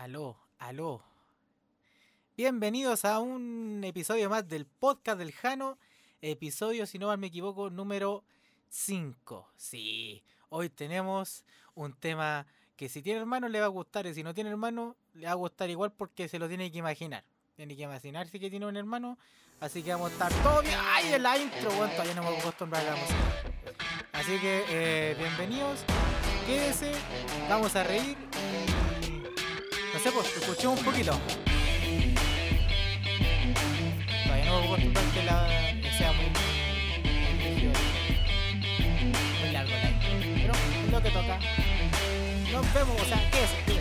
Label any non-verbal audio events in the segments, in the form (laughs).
Aló, aló. Bienvenidos a un episodio más del podcast del Jano. Episodio, si no mal me equivoco, número 5. Sí, hoy tenemos un tema que si tiene hermano le va a gustar y si no tiene hermano le va a gustar igual porque se lo tiene que imaginar. Tiene que imaginarse que tiene un hermano, así que vamos a estar todo bien. ¡Ay, en la intro! Bueno, todavía no me acostumbrar a la música. Así que, eh, bienvenidos, quédese, vamos a reír. Sé, pues, escuchemos un poquito. Todavía no me a acostumbrar que, la, que sea muy... Muy largo la intro. Pero es lo que toca. Nos vemos, o sea, quédese, quédese,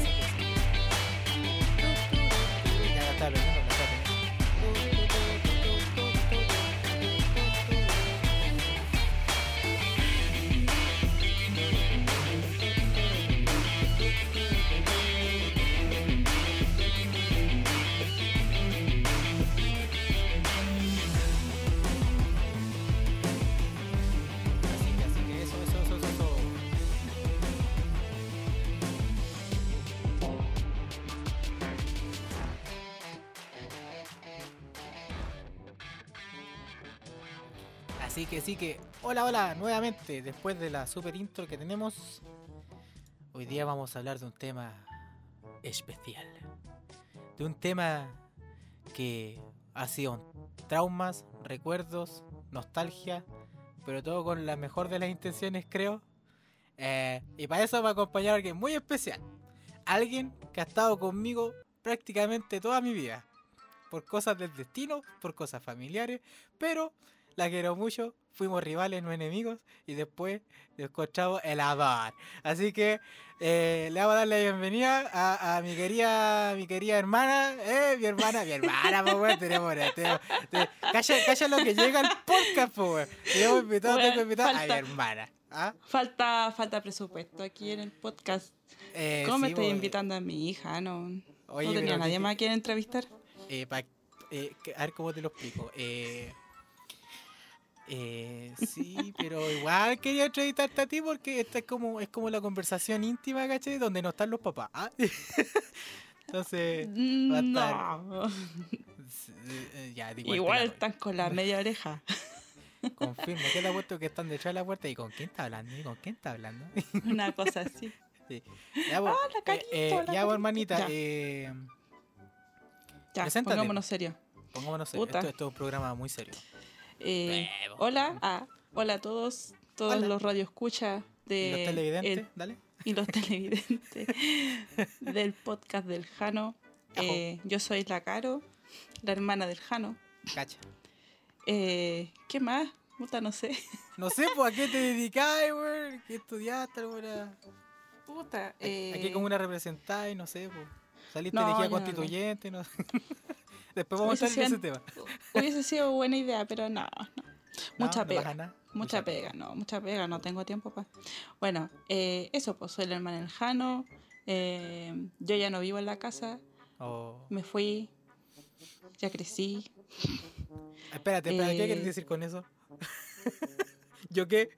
hola, hola, nuevamente, después de la super intro que tenemos, hoy día vamos a hablar de un tema especial. De un tema que ha sido traumas, recuerdos, nostalgia, pero todo con la mejor de las intenciones, creo. Eh, y para eso va a acompañar alguien muy especial. Alguien que ha estado conmigo prácticamente toda mi vida. Por cosas del destino, por cosas familiares, pero la quiero mucho. Fuimos rivales, no enemigos, y después nos encontramos el amor. Así que eh, le vamos a dar la bienvenida a, a mi querida mi querida hermana, eh, mi hermana, mi hermana, pues weón, tenemos, tenemos, te- calla, calla lo que llega al podcast, pues. Tenemos invitado, Weón, tengo invitado a mi hermana. ¿ah? Falta, falta presupuesto aquí en el podcast. Eh, ¿Cómo me estoy invitando a mi hija? No, Oye, no tenía nadie que- más a quien entrevistar. Eh, pa- eh, a ver cómo te lo explico. Eh, eh, sí, pero igual quería entrevistarte a ti porque esta es como, es como la conversación íntima, ¿cachai? Donde no están los papás. ¿ah? (laughs) Entonces, va a estar- No. eh, ya, Igual la están con la media oreja. Confirmo, que te apuesto que están detrás de la puerta. ¿Y con quién está hablando? ¿Y con quién está hablando? (laughs) Una cosa así. ya, pues, eh, Carito, eh, hola, ya, pues, Carito. hermanita, Ya. eh, Ya, pongámonos serio. pongámonos. Esto, esto es un programa muy serio. Eh, hola, a, hola a todos, todos Hola. los radioescuchas de ¿Y los televidentes? el- Dale. y los televidentes (laughs) del podcast del Jano. Eh, yo soy la Caro, la hermana del Jano. Cacha. Eh, ¿Qué más? Puta, no sé. No sé, pues, ¿a qué te dedicás, weón? ¿Qué estudiaste, weón? Puta, Aquí eh, como una representáis, no sé, pues. Saliste no, elegida no, no. constituyente, no, Después vamos a Hubiese salir de ese sido- tema. (laughs) hubiese sido buena idea, pero no, no. No, Mucha no pega. Mucha pega, no, mucha pega, no tengo tiempo para. Bueno, eh, eso, pues soy la hermana del Jano. eh, yo ya no vivo en la casa, Oh. me fui, ya crecí. Espérate, espérate, ¿qué Eh. quieres decir con eso? (laughs) ¿Yo qué?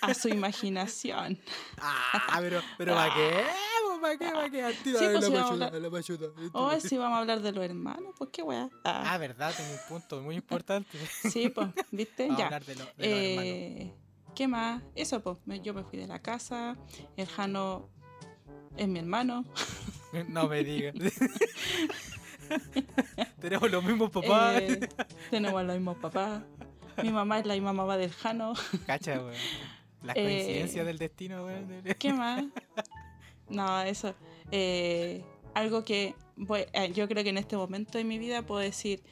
A su imaginación. Ah, pero, pero ¿para (laughs) qué? ¿Para qué? ¿Para qué? Al tiro, Sí, a pues, la a hablar- a la machuta. Hoy sí vamos a hablar de los hermanos, pues qué weá. Ah, Ah, verdad, tengo un punto muy importante. (laughs) sí, pues, ¿viste? Vamos a ya. hablar de, lo- de los hermanos. Eh, ¿Qué más? Eso, pues, me- yo me fui de la casa. El Jano es mi hermano. (laughs) No me digas. (laughs) Tenemos los mismos papás. Eh, tenemos los mismos papás. Mi mamá es la misma mamá del Jano. Cacha, weón. Las eh, coincidencias del destino, weón. ¿Qué más? No, eso. Eh, algo que voy- eh, yo creo que en este momento de mi vida puedo decir,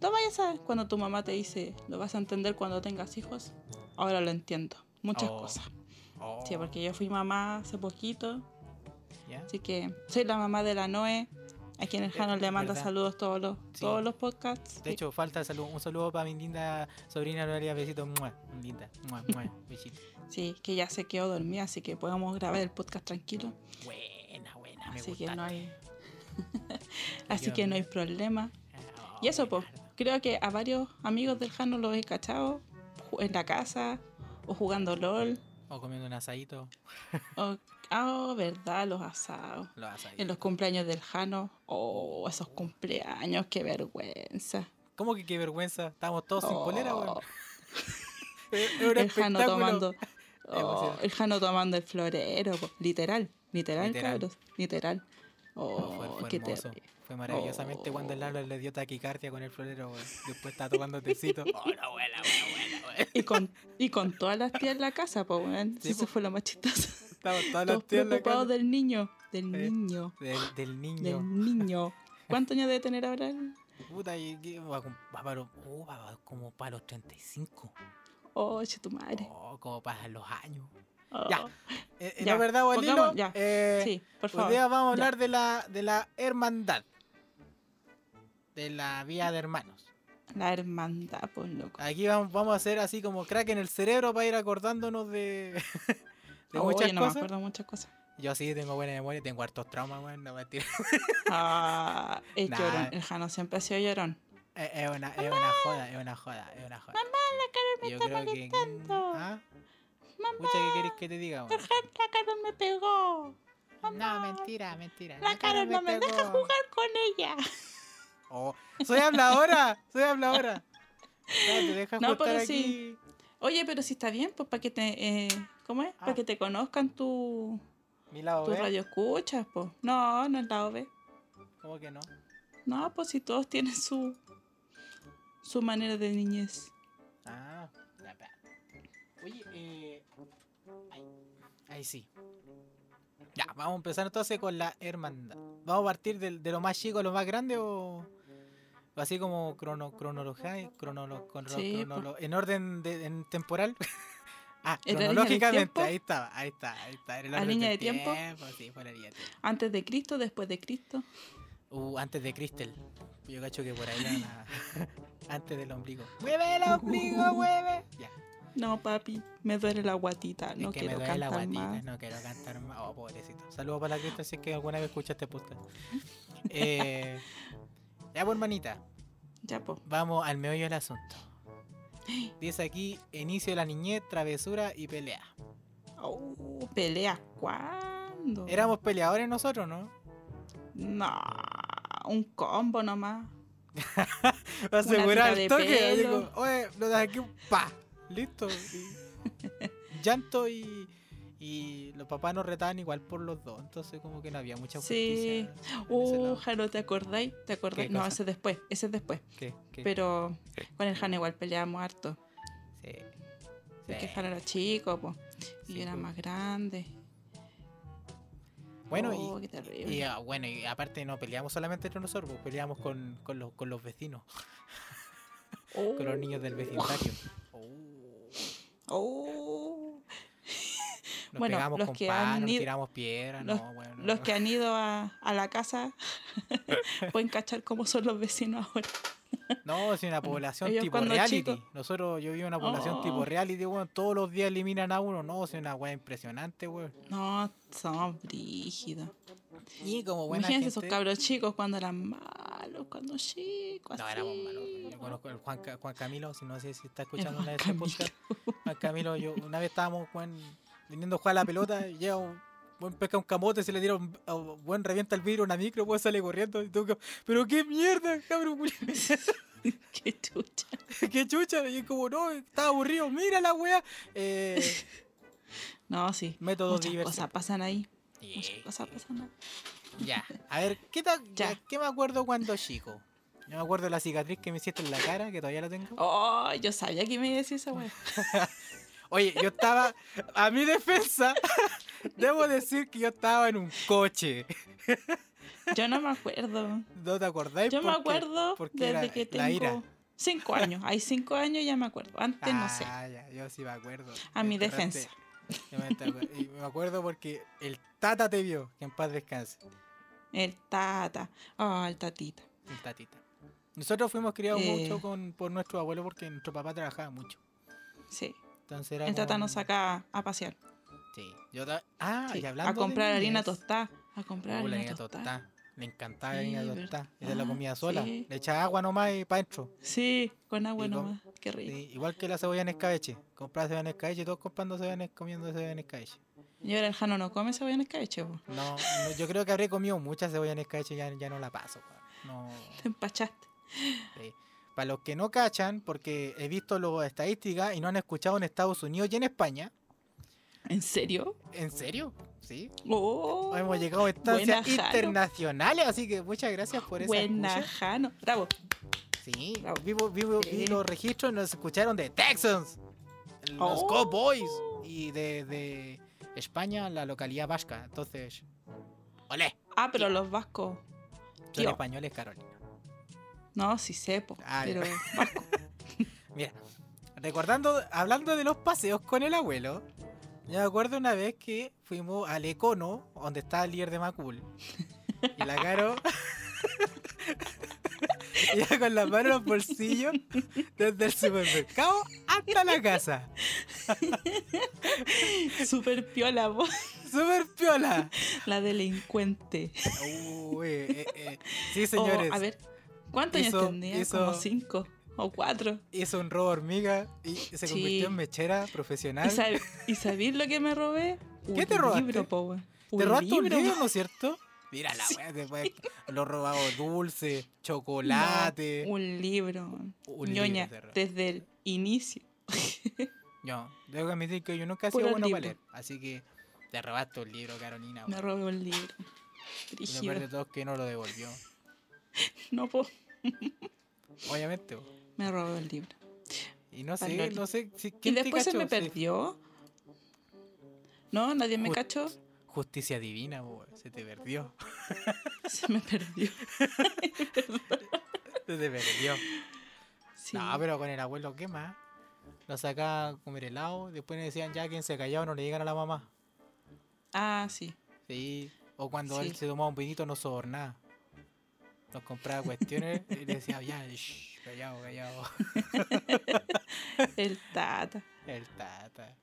lo vayas a cuando tu mamá te dice, lo vas a entender cuando tengas hijos. Ahora lo entiendo. Muchas Oh. cosas. Oh, Sí, porque yo fui mamá hace poquito. ¿ya? Así que soy la mamá de la Noé. A quien el Eh, Jano le manda verdad. saludos todos los, Sí. todos los podcasts. De hecho, falta un saludo para mi linda sobrina Noelia. Besito, muah, linda. Muah, muah, (laughs) besito. Sí, que ya se quedó dormida, así que podemos grabar el podcast tranquilo. Buena, buena, me Así que no hay. (laughs) así que no hay problema. Oh, Y eso, pues, creo que a varios amigos del Jano los he cachado en la casa, o jugando LOL, O comiendo un asadito. o Ah, verdad, los asados. Los asados. En los cumpleaños del Jano. Oh, esos cumpleaños, qué vergüenza. ¿Cómo que qué vergüenza? Estábamos todos sin Oh. polera, weón. (laughs) Un El Jano tomando. Oh, el Jano tomando el florero, literal, literal, Literal. cabros, literal. Oh, No, fue, fue qué hermoso. terrible. Fue maravillosamente Oh. cuando el Lalo le dio taquicardia con el florero, weón. Después estaba tomando tecito. (laughs) Oh. Y con, y con todas las tías en la casa, pues, weón. Sí, Eso po. fue lo más chistoso. Estaban todas las tías en la preocupados casa. del niño, del Eh, niño, Del, del niño. del niño. ¿Cuántos años debe tener ahora? Puta, y va, con- va para, los- oh, va como para los 35. Oh, tu madre. Oh, como para los años. Oh. Ya. Eh, eh, Ya, la verdad, pongamos- ya. eh, Sí, por hoy favor. día vamos a ya. hablar de la, de la hermandad. De la vía de hermanos. La hermandad, pues, loco. Aquí vamos, vamos a hacer así como crack en el cerebro para ir acordándonos de, (laughs) de Oh, muchas yo no me cosas. acuerdo muchas cosas. Yo sí tengo buena memoria, tengo hartos traumas, weón, no mentira. Ah, es (laughs) Nah. llorón. El Jano siempre ha sido llorón. Es, es una, es una joda, es una joda, es una joda. Mamá, la cara me Yo que. molestando. ¿Ah? Mamá, ¿qué querés que te diga, weón? la Carol me pegó. No, mentira, mentira. La Carol no me deja jugar con ella. (laughs) Oh, soy habladora, soy habladora. Ya, te dejas No, pero aquí. sí. Oye, pero si está bien, pues para que te. eh, ¿Cómo es? Ah. Para que te conozcan tu, Mi lado tu B. radio escuchas, pues. No, no es la OB. ¿Cómo que no? No, pues si todos tienen su. Su manera de niñez. Ah, espera. Oye, eh. Ahí, ahí sí. Ya, vamos a empezar entonces con la hermandad. ¿Vamos a partir del- de, lo más chico a lo más grande o, así como crono, cronología, cronolo- Sí, cronolo- en orden de, en temporal? (laughs) ah, ¿En la cronológicamente, ahí estaba, ahí está, ahí está. ¿La línea de tiempo? Sí, fue la línea de tiempo. Antes de Cristo, después de Cristo. Uh, antes de Cristel. Yo cacho que por ahí una- (laughs) antes del ombligo. ¡Mueve el ombligo, mueve! Ya. No, papi, me duele la guatita. No es que me quiero duele la cantar guatita, más. no quiero cantar más. Oh, pobrecito. Saludos para la Cristel si es que alguna vez escuchaste este podcast. Eh, ya, pues, hermanita, Ya, pues. vamos al meollo del asunto. Dice aquí, inicio de la niñez, travesura y pelea. Oh, ¿Peleas cuándo? Éramos peleadores nosotros, ¿no? No, un combo nomás. (laughs) Para asegurar tira el toque. Digo, oye, lo de aquí, pa, listo. Y- (laughs) llanto y, y los papás nos retaban igual por los dos. Entonces, como que no había mucha Sí. justicia. ese Uh. Jaro, ¿te acordáis? ¿Te acordáis? ¿Qué No, cosa? ese es después, ese es después. ¿Qué? ¿Qué? Pero con el Jano igual peleábamos harto. Sí. Sí. Jano era chico, pues. Y Sí, yo era po. más grande. Bueno, Oh, y, terrible. y, ah, bueno, y aparte no peleamos solamente entre nosotros, pues, peleamos con, con, los, con los vecinos, (laughs) con los niños del vecindario. Oh. Nos Bueno, pegamos los con que han nos ido- tiramos piedras, los- no, bueno. Los no. que han ido a, a la casa (laughs) pueden cachar cómo son los vecinos ahora. No, es una (laughs) población ellos tipo reality. Nosotros, yo vivo en una población Oh. tipo reality, weón. Todos los días eliminan a uno. No, es una weá impresionante, weón. No, somos brígidos. Y como buena Imagínense gente... esos cabros chicos cuando eran malos, cuando chicos. No, así. éramos malos. Yo conozco al Juan, Ca- Juan Camilo, si no sé si está El escuchando una este Camilo. podcast. Juan Camilo, yo una vez estábamos, viniendo a jugar a la pelota, y llega un buen pesca un camote, se le tira un buen revienta el vidrio, una micro, pues sale corriendo. Y tú, pero qué mierda, cabrón, culiao". (laughs) Qué chucha. (laughs) qué chucha. Y es como, no, estaba aburrido, mira la wea. Eh, (laughs) No, sí. métodos de Muchas diversión. cosas pasan ahí. Yeah. Muchas cosas pasan ahí. Ya, a ver, ¿qué, Ya. ya, ¿qué me acuerdo cuando chico? Yo me acuerdo de la cicatriz que me hiciste en la cara, que todavía la tengo. Oh, yo sabía que me iba a decir esa wea. Oye, yo estaba, a mi defensa, debo decir que yo estaba en un coche. Yo no me acuerdo. ¿No te acordáis? Yo me acuerdo porque desde era que la ira. tengo cinco años. Hay cinco años ya me acuerdo. Antes no sé. Ah, ya, yo sí me acuerdo. A Me mi defensa. me, enterré- y me acuerdo porque el Tata te vio, que en paz descanse. El tata. Oh, el tatita. El Tatita. Nosotros fuimos criados Eh. mucho con, por nuestro abuelo porque nuestro papá trabajaba mucho. Sí. Entonces era El tata nos saca a pasear. Sí. Yo ah, Sí, y hablando a comprar de harina tostada. A comprar uh, harina tostada. Le encantaba la Sí, harina tostada. Y se la comía Ah, sola. sí. Le echaba agua nomás y para adentro. Sí, con agua Y con- nomás. Qué rico. Igual que la cebolla en escabeche. Compraba cebolla en escabeche, todos comprando cebolla en, comiendo cebolla en escabeche. Y ahora el Jano no come cebolla en escabeche. No, no, yo creo que habré comido mucha cebolla en escabeche y ya, ya no la paso. No, Te empachaste. sí. Para los que no cachan, porque he visto las estadísticas y no han escuchado en Estados Unidos y en España. ¿En serio? ¿En serio? Sí. Oh, Hemos llegado a instancias internacionales, así que muchas gracias por esa buena. Jano. Bravo. Sí, Bravo. vivo, vivo, vi Sí. los registros y nos escucharon de Texans, los Oh. Cowboys y de, de España, la localidad vasca. Entonces, ¡olé! Ah, pero los vascos. Son Tío. españoles, Carolina. No, sí sepo. Ah, pero vasco. (laughs) Mira, recordando, hablando de los paseos con el abuelo, yo me acuerdo una vez que fuimos al Econo, donde está el líder de Macul. Y la Caro (laughs) iba con las manos en los bolsillos desde el supermercado hasta la casa. (laughs) Super piola, vos. ¡Súper piola! La delincuente. Uy, eh, eh, Sí, Oh, señores. a ver, ¿cuántos años tenía? hizo- Como cinco o cuatro. Hizo un robo hormiga y se Sí. convirtió en mechera profesional. ¿Y, sab- ¿Y sabéis lo que me robé? ¿Qué un te robaste? libro, po. ¿Te robaste un libro, po. no es cierto? Mira la wea, después lo robado dulce, chocolate. No, un libro. Un Ñoña, libro desde el inicio. (laughs) No, debo admitir que yo nunca he sido bueno para leer. Así que te robaste un libro, Carolina. Me robé un libro. Y lo peor de todo es que no lo devolvió. (laughs) No, po. Obviamente. wea. Me robé el libro. Y no sé, Paloli. no sé. Si, Y ¿quién te después se me perdió. No, nadie me cachó. Justicia divina, se te perdió. (laughs) Se me perdió. (laughs) (laughs) Se te perdió. Sí. No, pero con el abuelo, ¿qué más? Lo sacaba a comer helado, después le decían ya quien se callaba no le digan a la mamá. Ah, sí. Sí. O cuando él se tomaba un vinito no sobornaba. Nos compraba cuestiones y le decía, ya, shh, callado, callado. (laughs) El tata. El tata.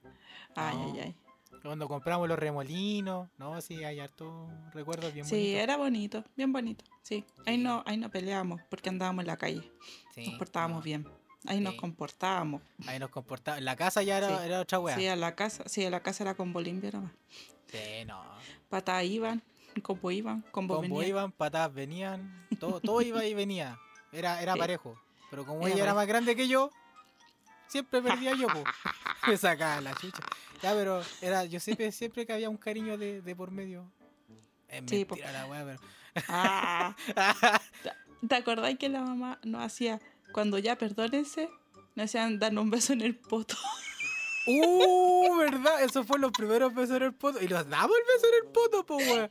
Ay, No. ay, ay. Cuando compramos los remolinos, no, sí, hay harto recuerdos bien Sí, bonitos. era bonito, bien bonito. Sí. Ahí no, ahí no peleábamos porque andábamos en la calle. Sí, Nos portábamos no, bien. Ahí nos Sí. comportábamos. Ahí nos comportábamos. En la casa ya era, Sí. era otra wea. Sí, a la casa, sí, a la casa era con Bolimbia nomás. Sí, no. Patas iban, combo iban, combo, Combo venían. iban, patadas venían, todo, todo iba y venía. Era, era Sí. parejo. Pero como Era ella era más grande que yo, siempre perdía yo, po. (laughs) Me sacaba la chucha. Ya, pero era, yo siempre, siempre que había un cariño de, de por medio. Es Sí, po. mentira la weá, pero. Ah, (laughs) ¿Te acordáis que la mamá nos hacía, cuando ya perdónense, nos hacían darnos un beso en el poto? (laughs) ¡Uh! ¿Verdad? Eso fue los primeros besos en el poto. Y nos damos el beso en el poto, po, weón.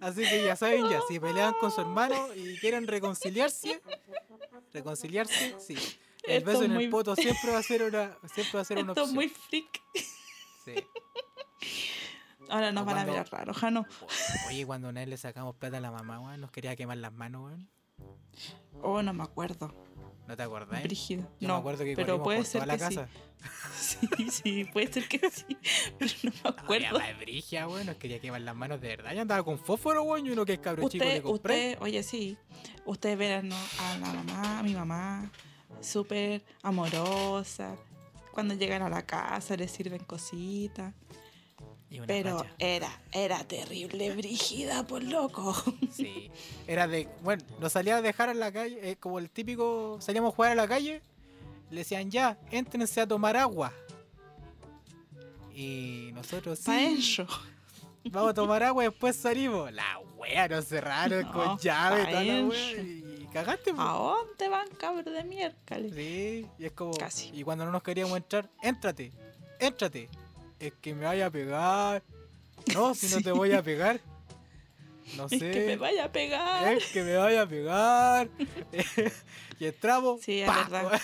Así que ya saben, ya, si pelean con su hermano y quieren reconciliarse, reconciliarse, sí. El Esto beso es en muy- el poto siempre va a ser una, siempre va a ser una Esto es opción. muy freak. Sí. Ahora nos O van a ver raro, Jano. Oye, cuando una vez le sacamos plata a la mamá, weón, nos quería quemar las manos, weón. Oh, no me acuerdo. ¿No te acordás? Yo no, me acuerdo que pero puede por ser toda la que casa. sí. (laughs) Sí, sí, puede ser que sí. (laughs) Pero no me acuerdo. más brigia, weón, nos quería quemar las manos de verdad. Yo andaba con fósforo, weón, y uno que es cabro chico le compré. usted, oye, sí. Ustedes verán ¿no? a la mamá, a mi mamá, súper amorosa. Cuando llegan a la casa les sirven cositas. Y una Pero facha. era, era terrible, brígida, por loco. (laughs) Sí. Era de. Bueno, nos salía a dejar en la calle, eh, como el típico. Salíamos a jugar a la calle, le decían ya, éntrense a tomar agua. Y nosotros sí. (laughs) Vamos a tomar agua y después salimos. La wea nos cerraron No, con llave y toda la wea. Y cagaste. ¿A dónde van, cabros de miércoles? Sí, y es como. Casi. Y cuando no nos queríamos entrar, éntrate, éntrate. Es que me vaya a pegar. No, (laughs) si no Sí. te voy a pegar. No sé. Es que me vaya a pegar. Es que me vaya a pegar. (laughs) y entramos. Sí, es verdad.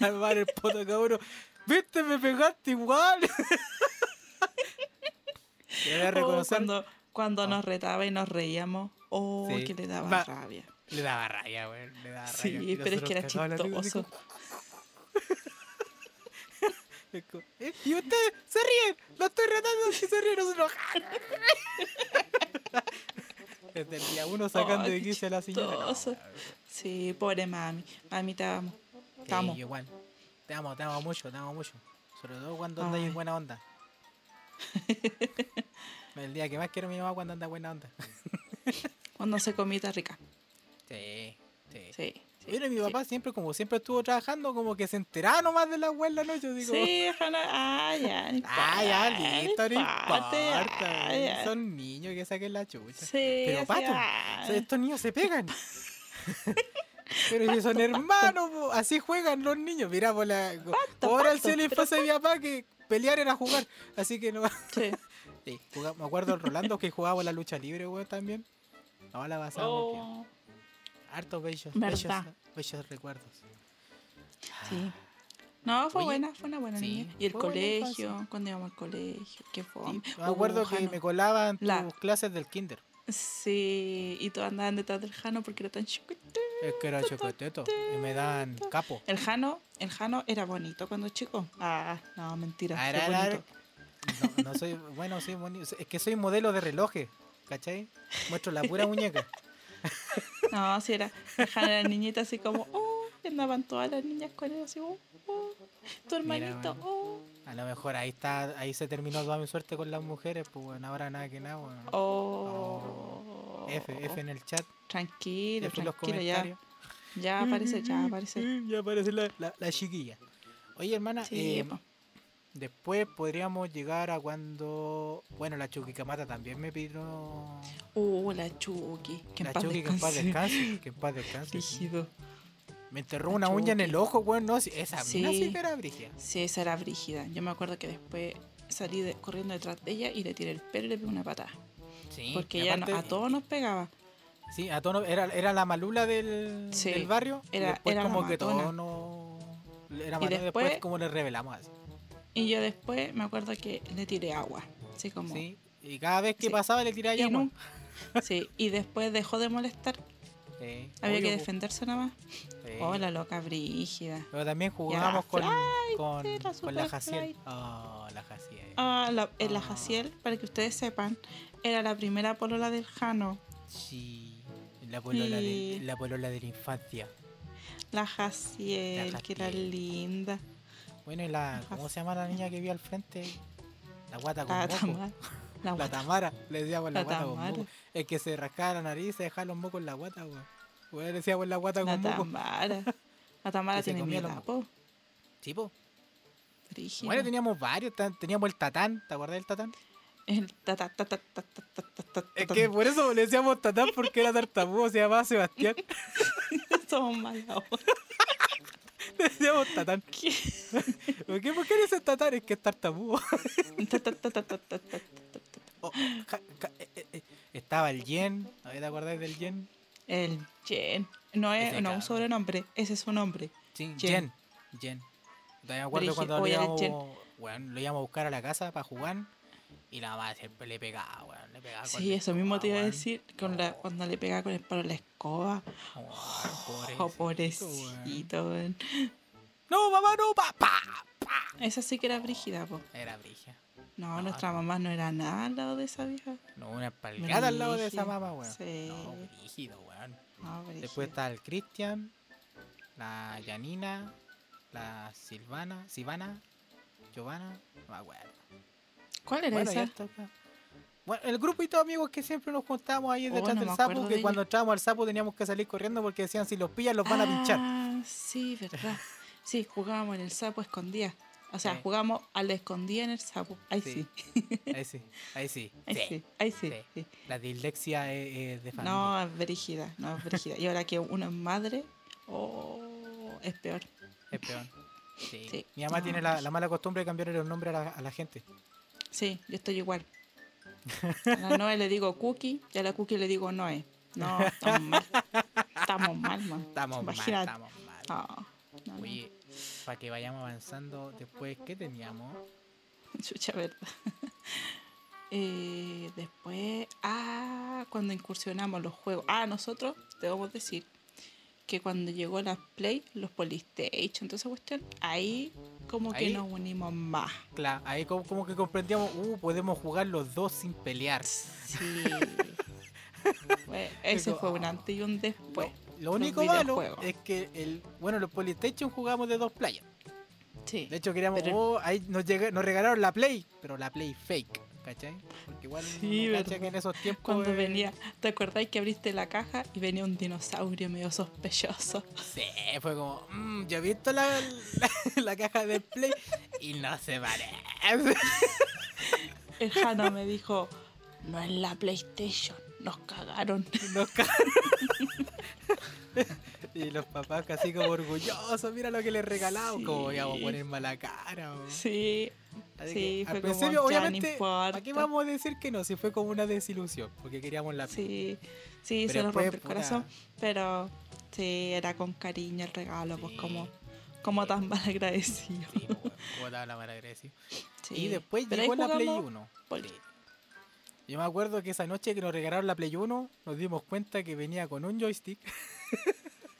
(laughs) El poto cabrón. Viste, me pegaste igual. Oh, cuando cuando Oh. nos retaba y nos reíamos. Oh, Sí. que le daba Va- rabia. Le daba raya, güey. Le daba Sí, raya. Y pero es que era chistoso. ¿Eh? Y ustedes se ríen. Lo estoy retando. Si se ríen, nosotros. (laughs) Desde el día uno sacando Ay, de quicio a la señora. no. Sí, pobre mami. Mami, te amo. Te Sí, amo. igual. Te amo, te amo mucho, te amo mucho. Sobre todo cuando anda en buena onda. (laughs) El día que más quiero a mi mamá cuando anda en buena onda. Cuando hace comida rica. Sí, sí. Sí. Mira, mi papá siempre, como siempre estuvo trabajando, como que se enteraba nomás de la wea en la noche. Digo, Sí, ojalá. Ah, ya. no (laughs) ah, ya, listo, no importa. Son niños que saquen la chucha. Sí, Pero, pato, ah. Estos niños se pegan. (laughs) Pero si son hermanos, po, así juegan los niños. Mira, por la. Ahora el cielo infancia de mi papá que pelear era jugar. Así que no. Sí. (laughs) Sí, me acuerdo del Rolando que jugaba la lucha libre, weón, también. No, la pasamos. Oh, Hartos bellos, bellos, recuerdos. sí. No, fue Oye, buena, fue una buena sí, niña. Y el fue colegio, cuando íbamos al colegio, qué fome. Sí, me acuerdo que Jano. me colaban tus La- clases del kinder. Sí, y todos andaban detrás del Jano porque era tan chiquito. Es que era chocoteto. Y me daban capo. El Jano, el Jano era bonito cuando chico. Ah, no, mentira. Ah, fue era- era- bonito. No, no soy, bueno, soy bonito. Es que soy modelo de relojes, ¿cachai? Muestro la pura muñeca. (laughs) (laughs) No, sí era. El Jano era niñita así como, oh, y andaban todas las niñas con él así, oh, oh, tu hermanito, bueno. oh, A lo mejor ahí está, ahí se terminó toda mi suerte con las mujeres, pues bueno, ahora nada que nada, bueno. oh. F, F en el chat, Tranquilo, F tranquilo, ya. Ya aparece, ya aparece. (laughs) Ya aparece la, la, la chiquilla. Oye, hermana, Sí, eh. Después podríamos llegar a cuando. Bueno, la Chuquicamata también me pidió. Uh, la Chucky. Que la Chucky que en paz descanse. Que en paz descanse. Me enterró La una uña en el ojo, weón. No, sí, esa mina sí Sí. que era brígida. Sí, esa era brígida. Yo me acuerdo que después salí de- corriendo detrás de ella y le tiré el pelo y le pegué una patada. Sí. Porque ella no- a todos nos pegaba. Sí, a todos. Era, era la malula del, Sí, del barrio. era- después era la como que todos no. Era y después, después- como le revelamos así. Y yo después me acuerdo que le tiré agua. Así como. Sí. Y cada vez que Sí. pasaba le tiraba agua. (laughs) sí, y después dejó de molestar. Sí, Había obvio, que defenderse nada más. Sí. Oh, la loca brígida. Pero también jugábamos con, con, la Jaciel. Oh, la Jaciel. Ah, la, eh, la Ah. Jaciel, para que ustedes sepan, era la primera polola del Jano. Sí. La polola, Sí. de, la polola de la infancia. La Jaciel, La que era Jaciel. linda. Bueno, y la. ¿Cómo se llama la niña que vi al frente? La guata con la, tamar, la, la, Tamara, le decíamos la, la guata con moco. El que se rascaba la nariz se dejaba los mocos en la guata, weón. Weón, le decíamos la guata con moco. La Tamara. La Tamara tiene miedo. Los... Sí, po. Rígido. Bueno, teníamos varios, teníamos el tatán, ¿te acuerdas del tatán? El tatán. Es que por eso le decíamos tatán porque era tartamudo, se llamaba Sebastián. Somos malos. (laughs) Decíamos tatán. (laughs) ¿Qué? ¿Por (laughs) qué, tatán? Es que es tartamudo. Oh, eh, eh, eh. Estaba el Yen. ¿No te acordáis del Yen? El Yen. No es no, un sobrenombre, ese es su nombre. Sí, Yen. Yen. Todavía me acuerdo cuando lo íbamos, lo íbamos a buscar a la casa para jugar y la mamá siempre le pegaba, le pegaba con Sí, eso mismo te iba a weón. decir con la, cuando le pega con el palo la escoba. Oh, Oh, pobrecito, weón. pobrecito, weón. No, mamá, no, pa, pa, pa. Esa sí que era brígida, po. Era brigia. No, No, nuestra mamá no era nada al lado de esa vieja. No, una palgada al lado de esa mamá, weón. sí. No, brígido, weón. No, brígida. Después está el Cristian, la Janina, la Silvana, Silvana, Giovanna, no acuerdo. ¿Cuál era Bueno, esa? Bueno, el grupito de amigos que siempre nos juntábamos ahí Oh, detrás no del sapo, que de cuando entrábamos al sapo teníamos que salir corriendo porque decían si los pillan los van a pinchar. Ah, sí, verdad. (laughs) Sí, jugábamos en el sapo escondida. O sea, Sí. jugábamos al escondida en el sapo. Ahí sí. Sí. (laughs) Ahí sí, ahí sí. (laughs) Ahí sí. Ahí sí. La dislexia es, es de familia. No, es brígida. No, es brígida. Y ahora que uno es madre, oh, es peor. Es peor. Sí. Sí. Mi mamá No, tiene la, la mala costumbre de cambiarle los nombres a la, a la gente. Sí, yo estoy igual. A (laughs) la Noé le digo Cookie y a la Cookie le digo Noé. No, estamos mal. Estamos mal, man. Estamos mal, estamos mal. No, no, no. Oye, para que vayamos avanzando, después, ¿qué teníamos? Chucha, verdad. (laughs) Eh, después, ah, cuando incursionamos los juegos. Ah, nosotros debemos decir que cuando llegó la Play, los Polystation, toda esa cuestión, ahí como que Ahí- nos unimos más. Claro, ahí como, como que comprendíamos, uh, podemos jugar los dos sin pelear. Sí. (laughs) Bueno, ese Digo, fue un antes y un después. Lo único malo es que el, bueno, los Polystation jugamos de dos playas. Sí. De hecho, queríamos. Pero- oh, ahí nos, llega- nos regalaron la Play, pero la Play fake, ¿cachai? Porque igual Sí, cacha que en esos tiempos. Cuando eh, venía, ¿te acordáis que abriste la caja y venía un dinosaurio medio sospechoso? Sí, fue como. "Mm, yo he visto la, la, (laughs) la caja de Play y no se parece. (laughs) El Jano me dijo, no es la PlayStation, nos cagaron. (laughs) Nos ca- y los papás casi como orgullosos, mira lo que les regalamos, como íbamos a Sí. poner mala cara. o- Sí, sí, que, fue al como, principio, ya, no obviamente, importa. ¿para qué vamos a decir que no? Si fue como una desilusión, porque queríamos la Sí, sí, Pero se nos rompe el corazón, pero sí, era con cariño el regalo, pues como, como tan mal agradecido. Sí, pues, bueno, como agradecido. Sí. Y después Pero llegó la Play jugamos 1. poli. Sí. Yo me acuerdo que esa noche que nos regalaron la Play 1, nos dimos cuenta que venía con un joystick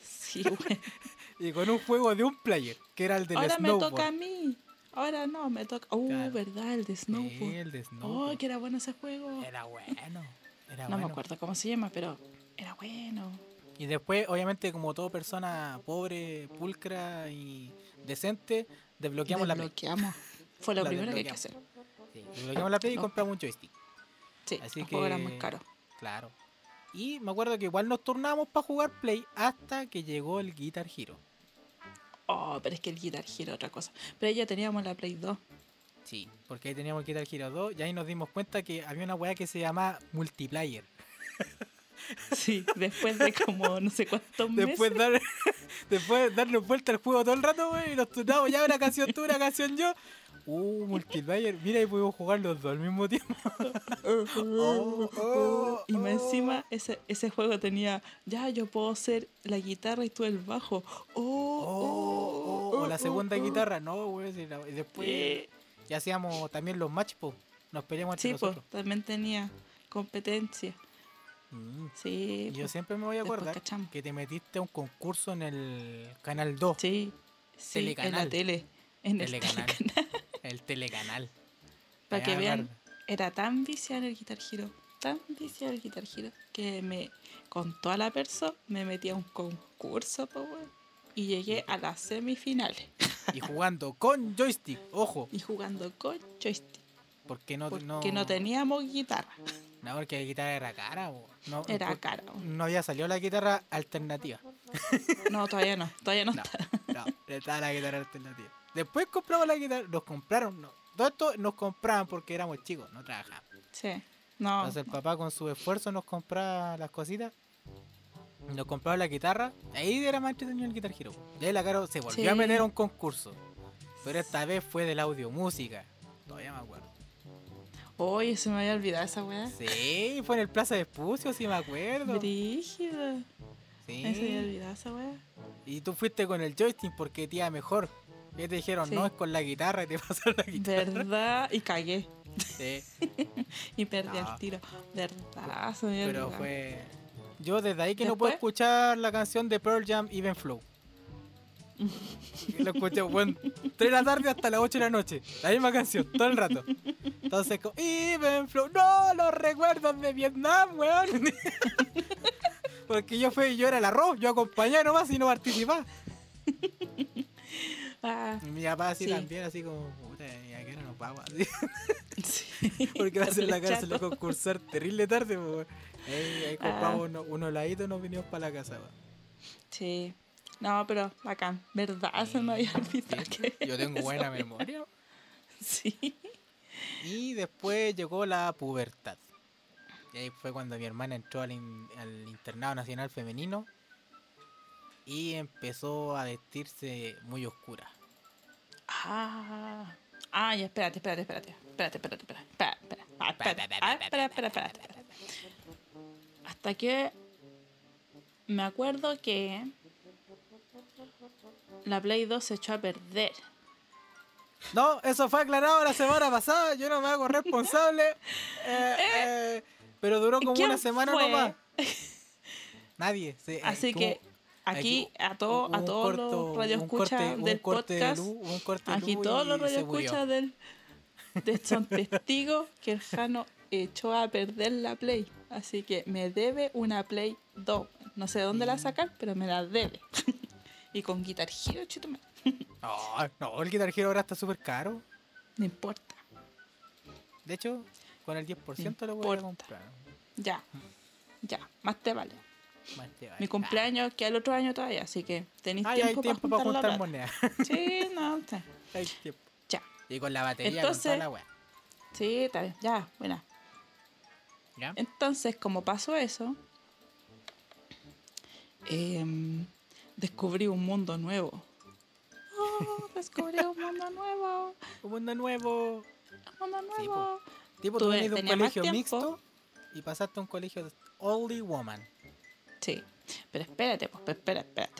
Sí, güey. (laughs) y con un juego de un player, que era el del Ahora me snowboard. toca a mí. Ahora no, me toca. Uh, Claro. verdad, el de Sí, Snowboard. el de Oh, snowboard. que era bueno ese juego. Era bueno. Era No me acuerdo cómo se llama, pero era bueno. Y después, obviamente, como toda persona pobre, pulcra y decente, desbloqueamos la Play. Desbloqueamos. Fue lo La primero que hay que hacer. desbloqueamos. Sí, desbloqueamos la Play y compramos un joystick. Sí, Así el juego era que- muy caro. Claro. Y me acuerdo que igual nos turnamos para jugar Play hasta que llegó el Guitar Hero. Oh, pero es que el Guitar Hero otra cosa. Pero ya teníamos la Play 2. Sí, porque ahí teníamos el Guitar Hero 2 y ahí nos dimos cuenta que había una weá que se llama multiplayer. (laughs) Sí, después de como no sé cuántos meses. Después, dar, (laughs) después darnos vuelta al juego todo el rato, wey, y nos turnamos ya una canción tú, una canción yo. Uh, multiplayer, mira, y pudimos jugar los dos al mismo tiempo. Oh, (laughs) oh, y más encima ese, ese juego tenía, ya yo puedo ser la guitarra y tú el bajo. Oh, Oh, oh, o la oh, segunda guitarra, no, güey. si la- y después Eh, ya hacíamos también los match, po. Nos peleamos entre Sí, nosotros. también tenía competencia. Mm. Sí, Yo po, siempre me voy a acordar que te metiste a un concurso en el canal 2, sí, sí, en la tele. En el Telecanal. El telecanal. Para que Ya, vean, era tan viciado el Guitar Hero, tan viciado el Guitar Hero, que me, con toda la persona, me metí a un concurso, po, y llegué a las semifinales. (laughs) Y jugando con joystick, ojo, Y jugando con joystick, porque no, porque no, no, teníamos guitarra. no, porque la guitarra era cara, po. no, Era por- cara. no había salido la guitarra alternativa. No, todavía no, todavía no, (laughs) No, está. no, estaba la guitarra alternativa. Después compramos la guitarra, nos compraron, no. Todo esto nos compraban porque éramos chicos, no trabajábamos. Sí, no. Entonces el papá con su esfuerzo nos compraba las cositas. Nos compraba la guitarra. Ahí era más entretenido el Guitar Hero. Y ahí la Caro se volvió Sí. a meter a un concurso. Pero esta vez fue del audio música. Todavía me acuerdo. Oye, se me había olvidado esa weá. Sí, fue en el Plaza de Espucio, sí me acuerdo. Brígida. Sí. Me se me había olvidado esa weá. Y tú fuiste con el joystick porque te iba mejor. Y te dijeron, Sí. no, es con la guitarra y te (laughs) pasaron la guitarra. ¿Verdad? Y cagué. Sí, (laughs) Y perdí No. el tiro. ¿Verdad? Había pero fue... Yo desde ahí que no puedo escuchar la canción de Pearl Jam, Even Flow. (laughs) Lo escuché, bueno, 3 de la tarde hasta las 8 de la noche. La misma canción, todo el rato. Entonces, como, Even Flow, no, los recuerdos de Vietnam, weón. Porque yo fui, yo era el arroz, yo acompañé nomás y no participaba. Ah, mi papá así Sí. también, así como, puta, ¿y a qué hora nos vamos? Así, (laughs) sí. (laughs) porque va a ser la cárcel de chato. concursar terrible tarde, pues. Ahí, ahí Ah. compramos unos unos heladitos y nos vinimos para la casa, weón. Sí. No, pero bacán. ¿Verdad? Se me había olvidado que... (laughs) Yo tengo buena memoria. Sí. Y después llegó la pubertad. Y ahí fue cuando mi hermana entró al, in- al internado nacional femenino y empezó a vestirse muy oscura. Ah. Ah, ya, espérate, espérate, espérate. Espérate, espérate, espérate. Espérate. Espera. Hasta que me acuerdo que la Play 2 se echó a perder. No, eso fue aclarado la semana pasada, yo no me hago responsable. (laughs) eh, eh, pero duró como ¿Quién una semana fue? nomás. Nadie. eh, Así que aquí aquí a, todo, a todos corto- los radioescuchas del de podcast, luz, aquí todos los radioescuchas del de- son testigos que el Jano echó a perder la Play. Así que me debe una Play 2. No sé dónde la sacar, pero me la debe. (laughs) y con Guitar Hero, chito, No, (laughs) no, el Guitar Hero ahora está súper caro. No importa. De hecho, con el 10% lo voy a comprar. Ya. Ya. Más te vale. Más te vale. Mi cumpleaños queda el otro año todavía, así que tenéis hay tiempo, para para juntar, juntar la monedas. (laughs) Sí, no, sí. hay tiempo. Ya. Y con la batería, con Entonces- toda la wea. Sí, está bien. Ya, buena. ¿Ya? Entonces, como pasó eso, em, descubrí un mundo nuevo. (laughs) Oh, descubrí un mundo nuevo. Un mundo nuevo. Un mundo Sí, nuevo. Tipo, tú Tuve- venís de un colegio mixto y pasaste a un colegio de only woman. Sí. Pero espérate, pues, espera, espérate.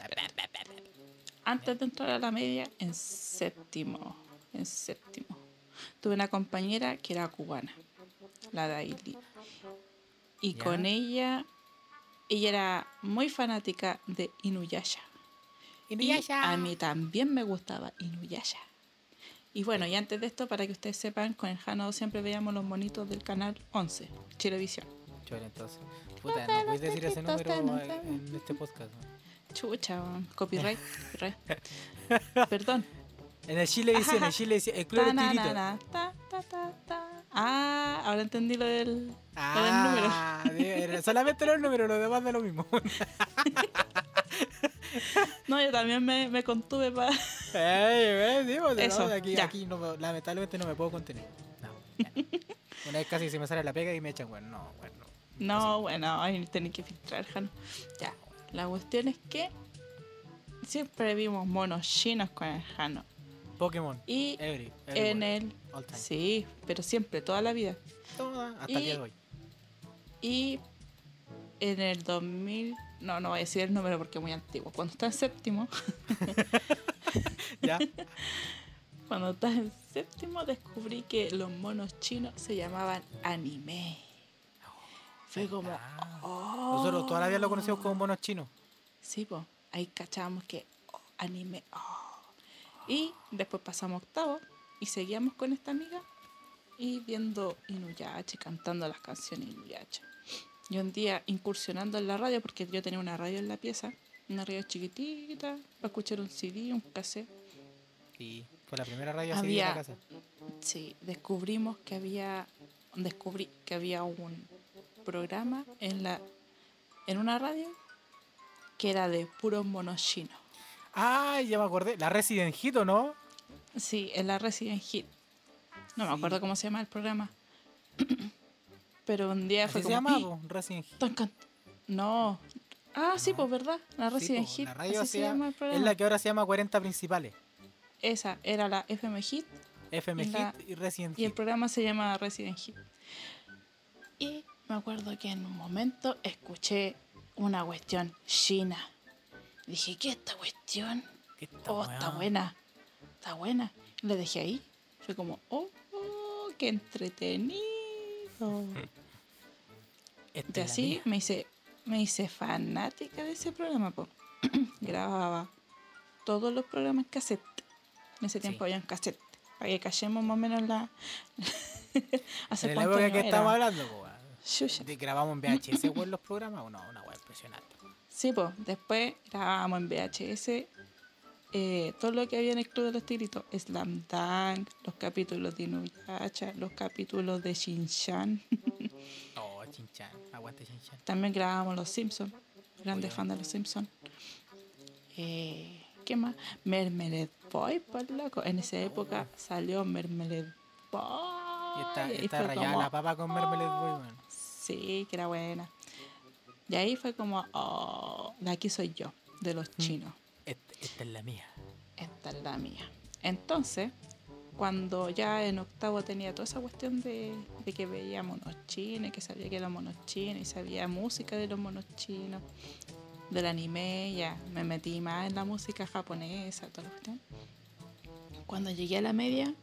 Antes de entrar a la media, en séptimo. En séptimo. Tuve una compañera que era cubana, la Daily. Y Ya. con ella, ella era muy fanática de Inuyasha. Y a mí también me gustaba Inuyasha. Y bueno, y antes de esto, para que ustedes sepan, con el Jano siempre veíamos los monitos del canal 11, Chilevisión. Entonces. Puta, no puedes decir ese número en este (laughs) podcast. ¿no? Chucha, copyright. copyright. Perdón. En el Chilevisión, en el Chilevisión, el Club. Ah, ahora entendí lo del, lo del número. Ah, era (laughs) solamente los números, los demás de lo mismo. No, yo también me, me contuve para. Pues, no, Eso, aquí, ya. aquí no, me- lamentablemente no me puedo contener. No. (laughs) Una vez casi se me sale la pega y me echan, bueno, no, bueno. No, bueno, ahí tenía que filtrar, Jano. Ya, la cuestión es que siempre vimos monos chinos con el Jano. Pokémon, Y every, every en el. Sí, pero siempre, toda la vida. Toda, hasta y- el día de hoy. Y en el 2000. No, no voy a decir el número porque es muy antiguo. Cuando está en séptimo. (laughs) (laughs) ¿Ya? Cuando estás en séptimo descubrí que los monos chinos se llamaban anime. Fue como... Oh. Nosotros toda la vida lo conocimos como monos chinos. Sí, pues ahí cachábamos que oh, anime. oh. Y después pasamos octavo y seguíamos con esta amiga y viendo Inuyache, cantando las canciones Inuyache. Y un día incursionando en la radio, porque yo tenía una radio en la pieza, una radio chiquitita, para escuchar un CD, un cassette. Sí, fue la primera radio así de Había- la casa. Sí, descubrimos que había descubrí que había un programa en la en una radio que era de puros monos chinos. Ah, ya me acordé. La Resident Hit, ¿o no? Sí, en la Resident Hit. No me Sí. acuerdo cómo se llama el programa. (clears throat) Pero un día fue se como llama, "Pi, po, Resident Hit. tan can-". No. Ah, sí, pues verdad, la Sí, Resident po, Hit. La radio se llama- el es la que ahora se llama 40 principales. Esa era la FM Hit FM Y la- Hit y Resident Y el Hit. programa se llama Resident Hit. Y me acuerdo que en un momento escuché una cuestión china. Dije, ¿qué es esta cuestión? ¿Qué esta Oh, está buena. Está buena. Y le dejé ahí. Fue como, oh, oh, qué entretenido. (laughs) Esta Y es la así me hice, me hice fanática de ese programa. po. (clears throat) Grababa todos los programas en cassette. En ese tiempo Sí. había en cassette. Para que callemos más o menos la... (laughs) ¿Hace En la cuánto época que años estamos era? hablando, po. De- grabamos en VHS, weón, los programas. o No, una weá impresionante. Sí, pues después grabábamos en VHS eh, todo lo que había en el Club de los Tigritos. Slam Dunk, los capítulos de Inuyasha, los capítulos de Shin-Chan. (laughs) Oh, chinchan. Aguante chinchan. También grabábamos Los Simpsons. Grande Obvio. fan de Los Simpsons. Eh, ¿Qué más? Mermelade Boy, por loco. En esa época salió Mermelade Boy. Y está, está rayada como, la papa con Mermelade Boy, weón. Sí, que era buena. Y ahí fue como, oh, de aquí soy yo, de los Mm. chinos. Esta, esta es la mía. Esta es la mía. Entonces, cuando ya en octavo tenía toda esa cuestión de, de que veía monos chinos, que sabía que eran monos chinos y sabía música de los monos chinos, del anime, ya me metí más en la música japonesa, toda la cuestión. Cuando llegué a la media,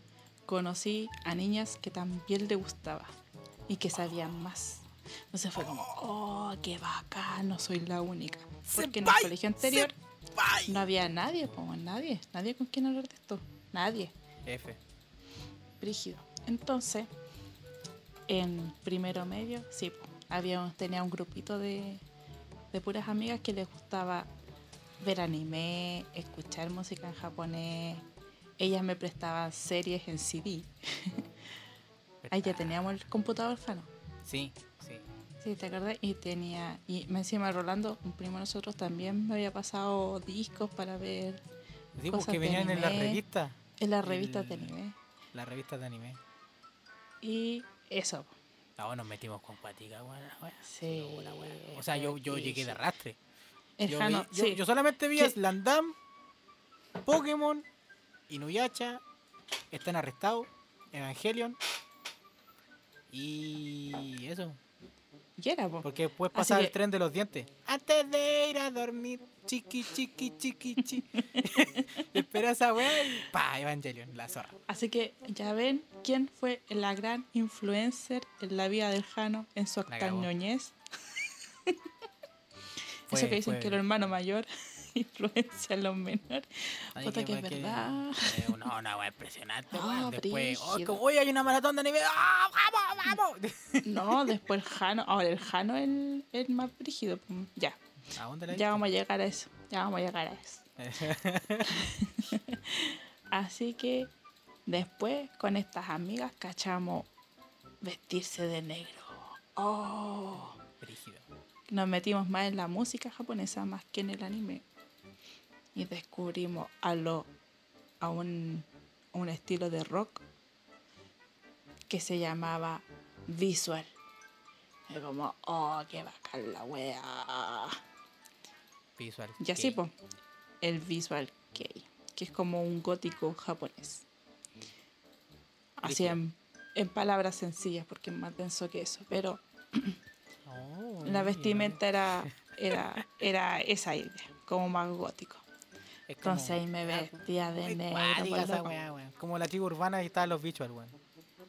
conocí a niñas que también le gustaba y que sabían más. Entonces fue como, oh, qué bacano, soy la única. Porque en el colegio anterior no había nadie, pues nadie, nadie con quien hablar de esto, nadie, F. brígido. Entonces, en primero medio, sí, había tenía un grupito de, de puras amigas que les gustaba ver anime, escuchar música en japonés. Ellas me prestaban series en CD. (laughs) Ahí ya teníamos el computador orfano. Sí, sí. ¿te acordás? Y tenía. Y me encima Rolando, un primo de nosotros, también me había pasado discos para ver Sí, Cosas de venían en la revista. en las revistas de anime. Las revistas de anime. Y eso. Ah, bueno, nos metimos con cuática, weón. la wea. Sí. La wea. O sea, yo, yo llegué de arrastre. Yo, Jano, vi- yo, sí. yo solamente vi ¿Qué? a Slandam, Pokémon, Inuyasha, Están Arrestados, Evangelion. Y eso. Y era, po. Porque después Así pasaba el que- tren de los dientes. Antes de ir a dormir, chiqui, chiqui, chiqui, chiqui. (laughs) Espera esa weá y pa, Evangelion, la zorra. Así que ya ven quién fue la gran influencer en la vida del Jano en su. Fue- (laughs) Eso que dicen fue- que el hermano mayor influencia a los menores. Puta que es verdad. eh, una, una weá impresionante, weón. Después, oh, como, "Uy, hay una maratón de anime. ¡Ah, vamos, vamos! (laughs) No, después el Jano. Ahora el Jano es el, el más brígido. Ya, ¿A dónde la ya vamos a llegar a eso. Ya vamos a llegar a eso. (laughs) Así que después con estas amigas cachamos vestirse de negro. Oh. Brígido. Nos metimos más en la música japonesa más que en el anime. Y descubrimos a lo a un, estilo de rock que se llamaba visual. Y como, oh, qué bacán la wea. Visual. Y así, pues, el visual kei, que es como un gótico japonés. Así en, en palabras sencillas, porque es más denso que eso. Pero Oh, la vestimenta era, era, era esa idea, como más gótico. Es como- Entonces ahí me vestía de negro. cuática esa. Como la tribu urbana y estaban los visual, weón.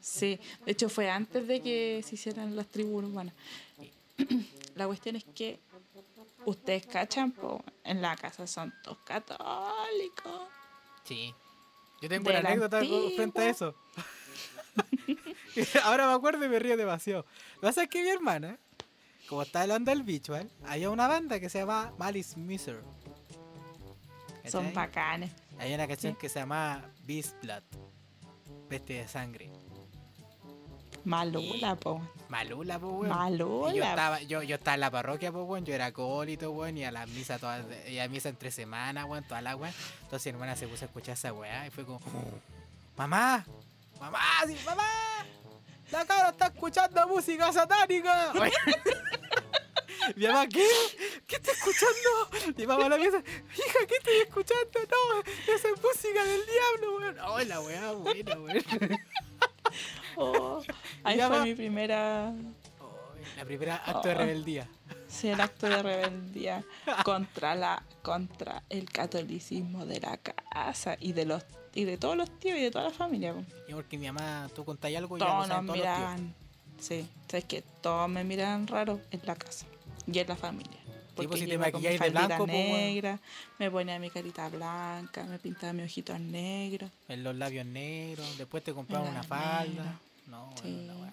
Sí, de hecho fue antes de que se hicieran las tribus urbanas. (clears throat) La cuestión es que ustedes cachan, po, en la casa son todos católicos. Sí. Yo tengo De una anécdota frente a eso. (laughs) Ahora me acuerdo y me río demasiado. Lo que pasa es que mi hermana, como está hablando del visual, había una banda que se llama Malice Miser. Son bacanes. Hay una canción Sí. que se llama Beast Blood. Bestia de sangre. Malula, po. Malula, po, weón. Malula. Y yo estaba, yo, yo estaba en la parroquia, weón, yo era acólito, weón, y a la misa todas, y a misa entre semana, weón, toda la weón. Entonces mi hermana se puso a escuchar esa weá y fue como, mamá, mamá, sí, mamá, la cara está escuchando música satánica. (laughs) (laughs) Mi mamá, ¿qué? ¿Qué está escuchando? Mi mamá la piensa, hija, ¿qué estoy escuchando? No, esa es música del diablo, weón. Oh, la weá, buena, weón. Oh, ahí Ya fue mi primera. Oh, la primera acto de Oh. rebeldía. Sí, el acto de rebeldía contra la contra el catolicismo de la casa y de los y de todos los tíos y de toda la familia. Y porque mi mamá, tú contáis algo y ya Todos nos saben todos los tíos. miraban. Sí, sabes que todos me miraban raro en la casa y en la familia. Porque pues, si te con mi de blanco, negra, me ponía mi carita blanca, me pintaba mis ojitos negros. En los labios negros, después te compraba una falda. negra. No, Sí. bueno, weá.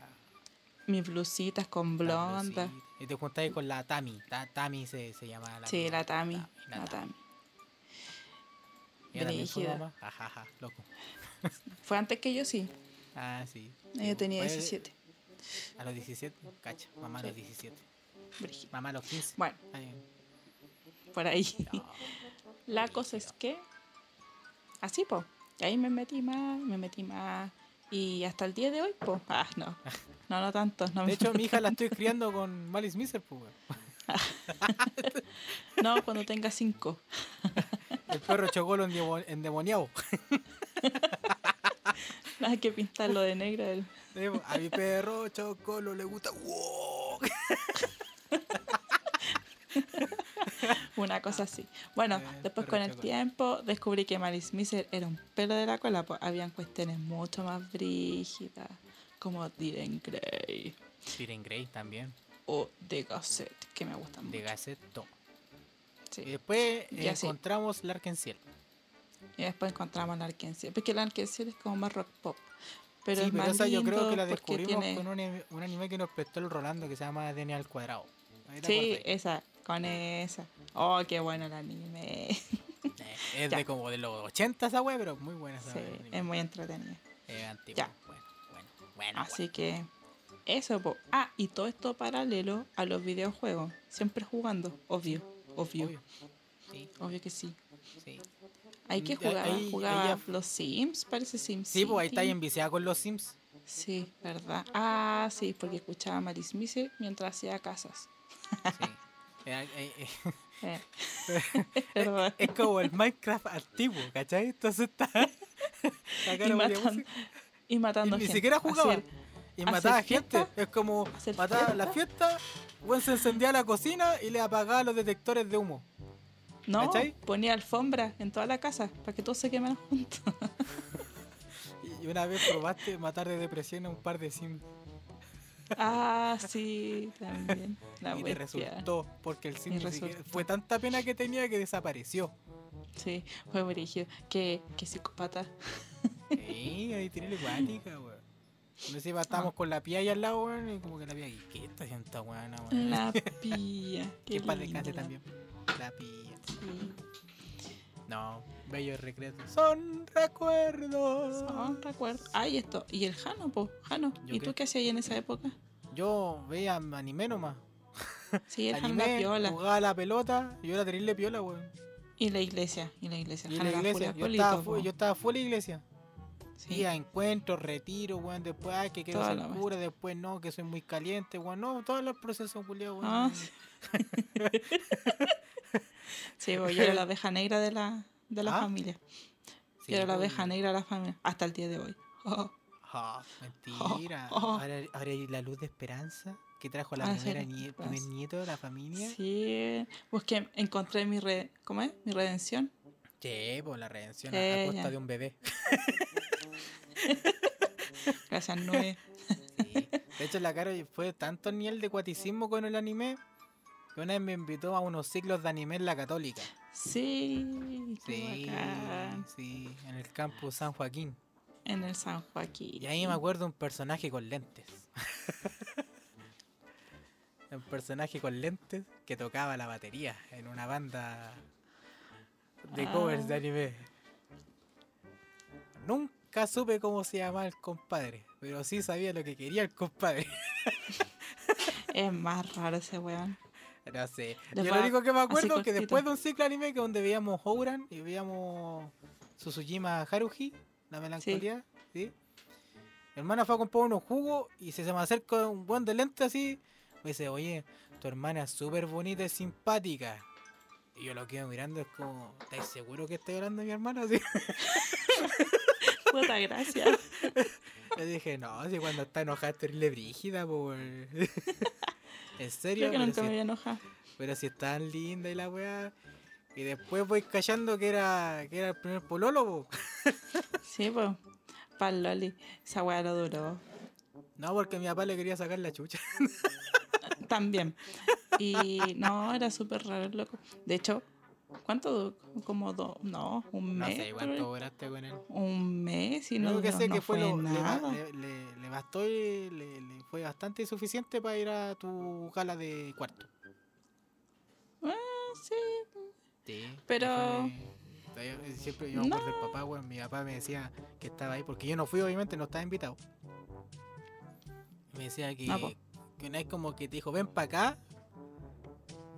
mis blusitas con blonda. blusita. Y te juntáis con la Tami. Ta- Tami se, se llama la Sí, la Tami. la La Tami. Brígida. Ajaja, loco. (laughs) Fue antes que yo, sí. Ah, sí. Ella tenía Fue 17. A los 17, cacha. Mamá a los Sí. 17. Brígida. Mamá los 15. Bueno, Ay, por ahí. no. La cosa es que. Así, pues. Ahí me metí más, me metí más. Y hasta el día de hoy, pues. Ah, no. No, no tanto. No, De hecho, mi hija la estoy criando con Malice Miser, pues, (laughs) no cuando tenga cinco. El perro chocolo endemo- endemoniado. (laughs) Hay que pintarlo de negro. el- A mi perro chocolo le gusta. ¡Wow! (laughs) (laughs) Una cosa así. Bueno, Eh, después con el chocolate. tiempo descubrí que Malice Miser era un pelo de la cola. Pues habían cuestiones mucho más brígidas, como Diren Grey Siren Grey también. o The Gazette, que me gustan De mucho. Gaceto. Sí. Y después Y encontramos Larkenciel. Y después encontramos la Arkenciel. Porque la Arkenciel es como más rock pop. Pero sí, es pero más esa yo creo lindo que la descubrimos tiene- con un, un anime que nos prestó el Rolando que se llama DNA al cuadrado. Ahí te Sí, esa, con esa. Oh, qué bueno el anime. Eh, es (laughs) Ya. de como de los 80 esa wea, pero muy buena esa Sí, es muy entretenido. Es antiguo. Ya. Bueno, bueno, bueno. Así que eso, po. Ah, y todo esto paralelo a los videojuegos. Siempre jugando, obvio, obvio, bueno, obvio, obvio. que sí. Sí, sí. Hay que Mm, jugar, ahí- ahí jugaba ya- los Sims, parece Sims. Sí, pues ahí está enviciada con los Sims. Sí, verdad. Ah, sí, porque escuchaba a Maris Miser mientras hacía casas. Sí. Eh, eh, eh, (laughs) (laughs) es como el Minecraft antiguo, ¿cachai? Entonces está. (laughs) Y, matan- Música. y matando Y ni gente. siquiera jugaba. Hacer- Y mataba fiesta, gente. Es como mataba la fiesta. fiesta, bueno, se encendía la cocina y le apagaba los detectores de humo. No, ¿Cachai? ponía alfombra en toda la casa para que todos se quemaran juntos. Y una vez probaste matar de depresión a un par de Sims. Ah, sí, también. La y te bestia. resultó, porque el resultó. fue tanta pena que tenía que desapareció. Sí, fue brígido. Qué, qué psicópata. Sí, ahí tiene la iguática, weón. No sé, estábamos Ah. con la pía ahí al lado, weón, y como que la pía, ¿y ¿qué está haciendo esta weón? La pía. Que Qué para descanse también. La pía. Sí. No, bellos recuerdos. Son recuerdos. Son recuerdos. Ah, y esto. ¿Y el Jano, po? Jano. ¿Yo ¿Y tú qué hacías ahí en esa época? Yo veía anime nomás. (laughs) Sí, el Jano Anime, piola. jugaba la pelota, y yo era terrible piola, weón. Y la iglesia. Y la iglesia. Y Jano la iglesia, full yo estaba, fu- po. yo estaba full iglesia. Sí. Sí, a encuentros, retiros, weón, después, ay, que quiero Toda ser cura, después no, que soy muy caliente, weón, no, todos los procesos, culiados, weón. Ah, (laughs) Sí, (laughs) pues yo era (laughs) la oveja negra de la, de la ¿Ah? familia. Sí, yo era la pues, oveja negra de la familia. Hasta el día de hoy. (laughs) Oh, Ah, (laughs) mentira. Oh, oh. Ahora, ahora hay la luz de esperanza que trajo la Ah, sí, primera nie- esperanza. primer nieto de la familia. Sí, sí. Busqué, encontré mi re, ¿cómo es? Mi redención. pues la redención Sí, a, a costa de un bebé. Gracias, Noé. Sí. De hecho, la cara fue tanto el nivel de cuaticismo con el anime que una vez me invitó a unos ciclos de anime en la católica. Sí, Sí, bacán. sí, en el campus San Joaquín. En el San Joaquín. Y ahí me acuerdo un personaje con lentes. (laughs) un personaje con lentes que tocaba la batería en una banda de covers de Ah. anime. Nunca supe cómo se llamaba el compadre, pero sí sabía lo que quería el compadre. (laughs) Es más raro ese weón. No sé. Le Yo lo único que me acuerdo es que después de un ciclo anime que donde veíamos Houran y veíamos Susujima Haruhi, la melancolía, ¿sí? Mi hermana fue a comprar unos jugos y se, se me acerca un buen de lente así. Me dice, oye, tu hermana es súper bonita y simpática. Y yo lo quedo mirando, es como, ¿estás seguro que estoy hablando de mi hermana? Así. (laughs) Puta gracia. (laughs) Le dije, no, si cuando está enojada es terrible brígida, por... (laughs) ¿En serio? Creo que Pero nunca si- me voy a enojar. Pero si es tan linda y la weá. Y después voy callando que era, que era el primer pololo, po. (laughs) Sí, pues. Pal Loli. Esa weá lo duró. No, porque mi papá le quería sacar la chucha. También. Y no, era súper raro, loco. De hecho, ¿cuánto? Como dos. No, un No mes. sé por ahí. cuánto duraste con él. Un mes y no, Lo que no- sé no que fue, fue lo, nada. le, le- le bastó y le, le fue bastante suficiente para ir a tu gala de cuarto. Ah, sí. Sí. Pero- Todavía- Siempre yo me acuerdo del papá, weón. Mi papá me decía que estaba ahí, porque yo no fui, obviamente, no estaba invitado. Me decía que, que una vez como que te dijo, ven para acá.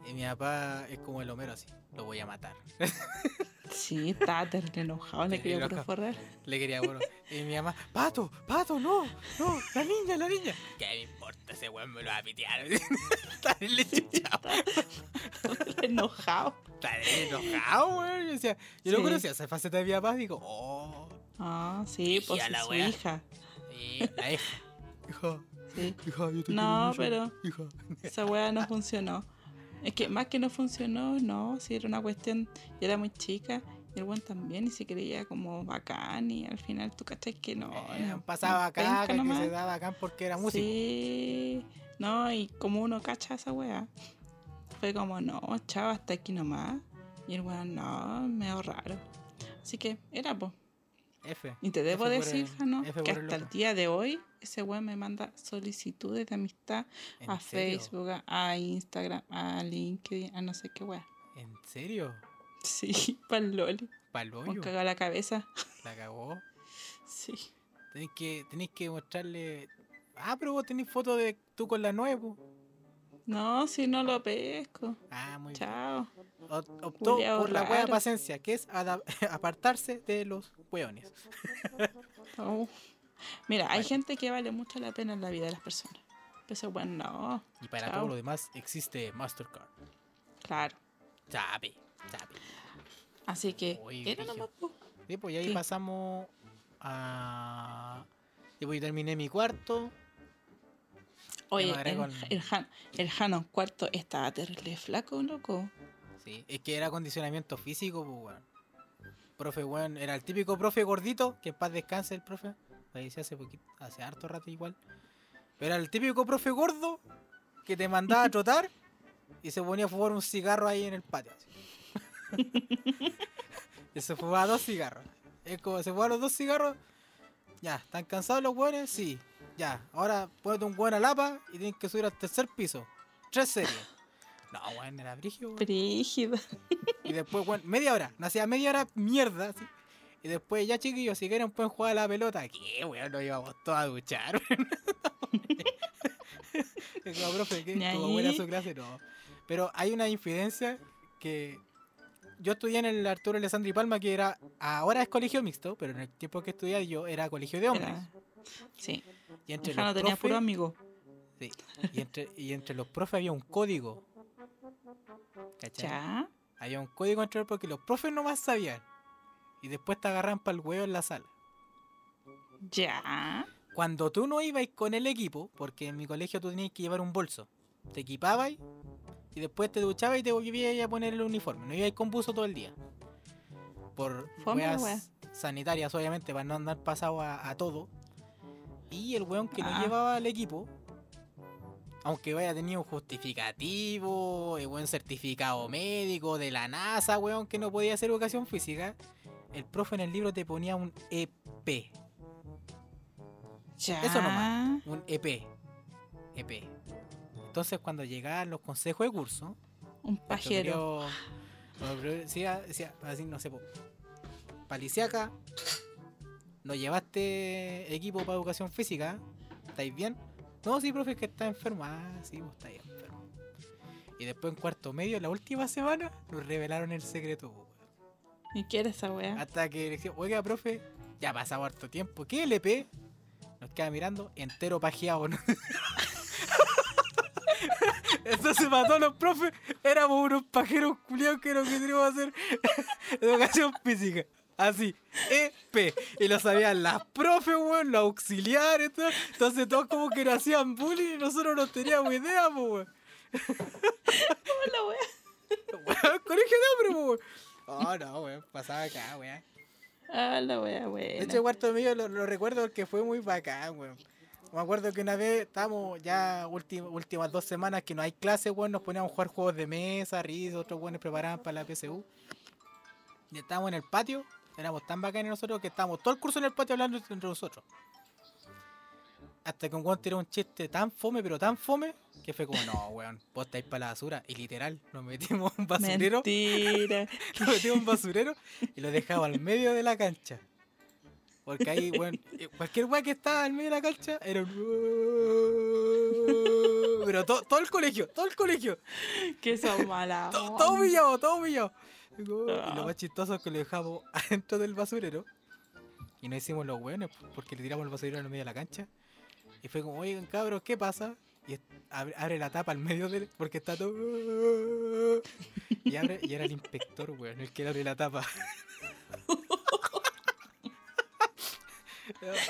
Y mi papá es como el Homero así, lo voy a matar. (laughs) Sí, estaba terrible enojado. Le Sí, quería perforar. Le quería, bueno. Y mi mamá, pato, pato, no, no, la niña, la niña. ¿Qué me importa? Ese weón me lo va a pitear. (laughs) Está bien chuchado. (laughs) enojado. Está enojado, weón. Yo, decía, yo no Sí. conocía esa faceta de mi papá. Digo, oh, Ah, sí, pues su wea. hija. sí, la hija. Hija, Sí. hija, yo te No, mucho, pero- Hija. Esa weá no funcionó. Es que más que no funcionó, no, si era una cuestión, yo era muy chica y el buen también y se creía como bacán y al final tú cachai que no. Eh, no, pasaba acá, que se daba acá porque era músico. Sí, no, y como uno cacha esa weá, fue como, no, chao, hasta aquí nomás. Y el weón, no, medio raro. Así que era, pues. F. Y te debo decir, el- Jano, F que hasta el día de hoy ese weón me manda solicitudes de amistad ¿En a serio? Facebook, a- Instagram, a LinkedIn, a no sé qué weá. ¿En serio? Sí, (laughs) pa'l Loli. ¿Pa'l hoyo? cagar la cabeza. La cagó. Sí. Tenéis que, que mostrarle. Ah, pero vos tenés foto de tú con la nueva. No, si no lo pesco. Ah, muy bien. Chao. Op- Optó Culeado por la buena raro. paciencia, que es (laughs) apartarse de los hueones. (laughs) Oh. Mira, hay gente que vale mucho la pena en la vida de las personas. Pero bueno, no. Y para Chao. todo lo demás existe Mastercard. Claro. Sabe, sabe. Así que, Uy, era nomás. Sí, pues y ahí ¿Qué? pasamos a. Y pues terminé mi cuarto. Oye, el, el, Han, el Hanon cuarto estaba terrible flaco, loco. Sí, es que era acondicionamiento físico, pues weón. Profe, weón, era el típico profe gordito, que en paz descanse el profe. Falleció hace poquito, hace harto rato igual. Pero era el típico profe gordo que te mandaba a (laughs) trotar y se ponía a fumar un cigarro ahí en el patio. (laughs) y se fumaba dos cigarros. Es como se fumaron los dos cigarros. Ya, ¿están cansados los weones? Sí. Ya, ahora ponete un weón a lapa y tienes que subir al tercer piso. Tres series. (laughs) No, weón, era weón. Brígido. Y después, bueno, media hora. No hacía media hora mierda. así. Y después, ya chiquillos, si quieren pueden jugar a la pelota. ¿Qué, weón? Nos íbamos todos a duchar. Es (laughs) como, profe, ¿qué? ¿Tuvo buena ahí. su clase? No. Pero hay una infidencia que... Yo estudié en el Arturo Alessandri Palma, que era... Ahora es colegio mixto, pero en el tiempo que estudiaba yo era colegio de hombres. Era- Sí. Y entre los tenía puro amigo. sí, y, entre, y entre los profes había un código. ¿Cachai? Ya. Había un código entre porque los profes nomás sabían. Y después te agarran para el huevo en la sala. Ya. Cuando tú no ibas con el equipo, porque en mi colegio tú tenías que llevar un bolso, te equipabas y después te duchabas y te volvías a poner el uniforme. No ibas con buzo todo el día. Por Fome weas sanitarias, obviamente, para no andar pasado a, a todo. Y el weón que no Ah. llevaba el equipo, aunque vaya tenido un justificativo, el buen certificado médico de la NASA, weón, que no podía hacer educación física, el profe en el libro te ponía un EP. Ya. Eso nomás. Un EP. EP. Entonces cuando llegaban los consejos de curso, Un pajero. querido- nuestro- decía, decía, así no sé, Paliciaca, ¿no llevaste equipo para educación física? ¿Estáis bien? No, sí, profe, es que está enfermo. Ah, sí, vos estáis enfermo. Y después en cuarto medio, la última semana, nos revelaron el secreto. weón. ¿Y qué era esa weá? Hasta que le dije, oiga, profe, ya ha pasado harto tiempo. ¿Qué LP? Nos queda mirando, entero pajeado. ¿no? (laughs) Entonces para todos los profes éramos unos pajeros culiados que no queríamos hacer (laughs) educación física. Así, EP. Y lo sabían las profes, weón, los auxiliares, todo. Entonces todos como que nos hacían bullying y nosotros no teníamos idea, weón. Hola, weá. Weón, colegio de weón. Oh, no, weón, pasaba acá, weón. Ah, la weá, De buena. hecho, cuarto mío lo, lo recuerdo porque fue muy bacán, weón. Me acuerdo que una vez estábamos ya últim- últimas dos semanas que no hay clase, weón, nos poníamos a jugar juegos de mesa, risa, otros weones preparaban para la PSU. Y estábamos en el patio, éramos tan bacanes nosotros que estábamos todo el curso en el patio hablando entre nosotros. Hasta que un weón tiró un chiste tan fome, pero tan fome, que fue como, no, weón, vos estáis para la basura. Y literal, nos metimos un basurero Mentira. (laughs) lo metimos un basurero y lo dejaba al medio de la cancha. Porque ahí, bueno, cualquier weá que estaba al medio de la cancha era un. Pero to- todo el colegio, todo el colegio. que son malas. to- todo humillado, todo humillado. Y Ah. lo más chistoso es que lo dejamos (laughs) adentro del basurero. Y no hicimos los hueones porque le tiramos el basurero en el medio de la cancha. Y fue como, oigan cabros, ¿qué pasa? Y abre, abre la tapa al medio del. porque está todo. (laughs) Y abre, y era el inspector, weón, el que le abre la tapa. (laughs)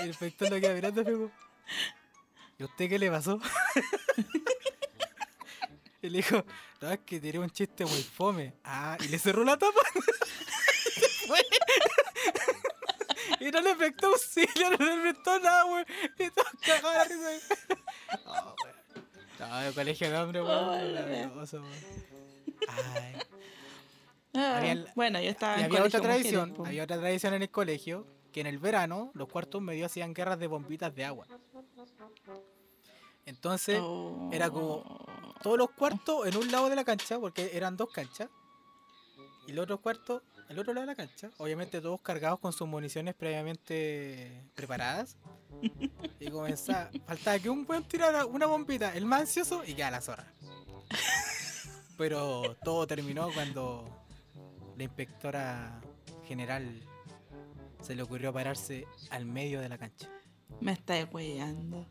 El inspector lo queda mirando y fue como, ¿Y usted qué le pasó? Y le dijo, no, es que tiré un chiste muy fome. Ah, y le cerró la tapa. (laughs) Y no le afectó auxilio, no le afectó nada, weón. Y todos cagados de la risa. Oh, weón. No, el colegio de hombre, weón. Ay. Ah, Había bueno, yo estaba Y en había otra mujeres, tradición, po. había otra tradición en el colegio, que en el verano los cuartos medios hacían guerras de bombitas de agua. Entonces, Oh. era como- todos los cuartos en un lado de la cancha, porque eran dos canchas, y el otro cuarto, el otro lado de la cancha, obviamente todos cargados con sus municiones previamente preparadas. Y comenzaba, faltaba que un buen tirara una bombita, el más ansioso, y queda la zorra. Pero todo terminó cuando la inspectora general se le ocurrió pararse al medio de la cancha. Me estáis weyando.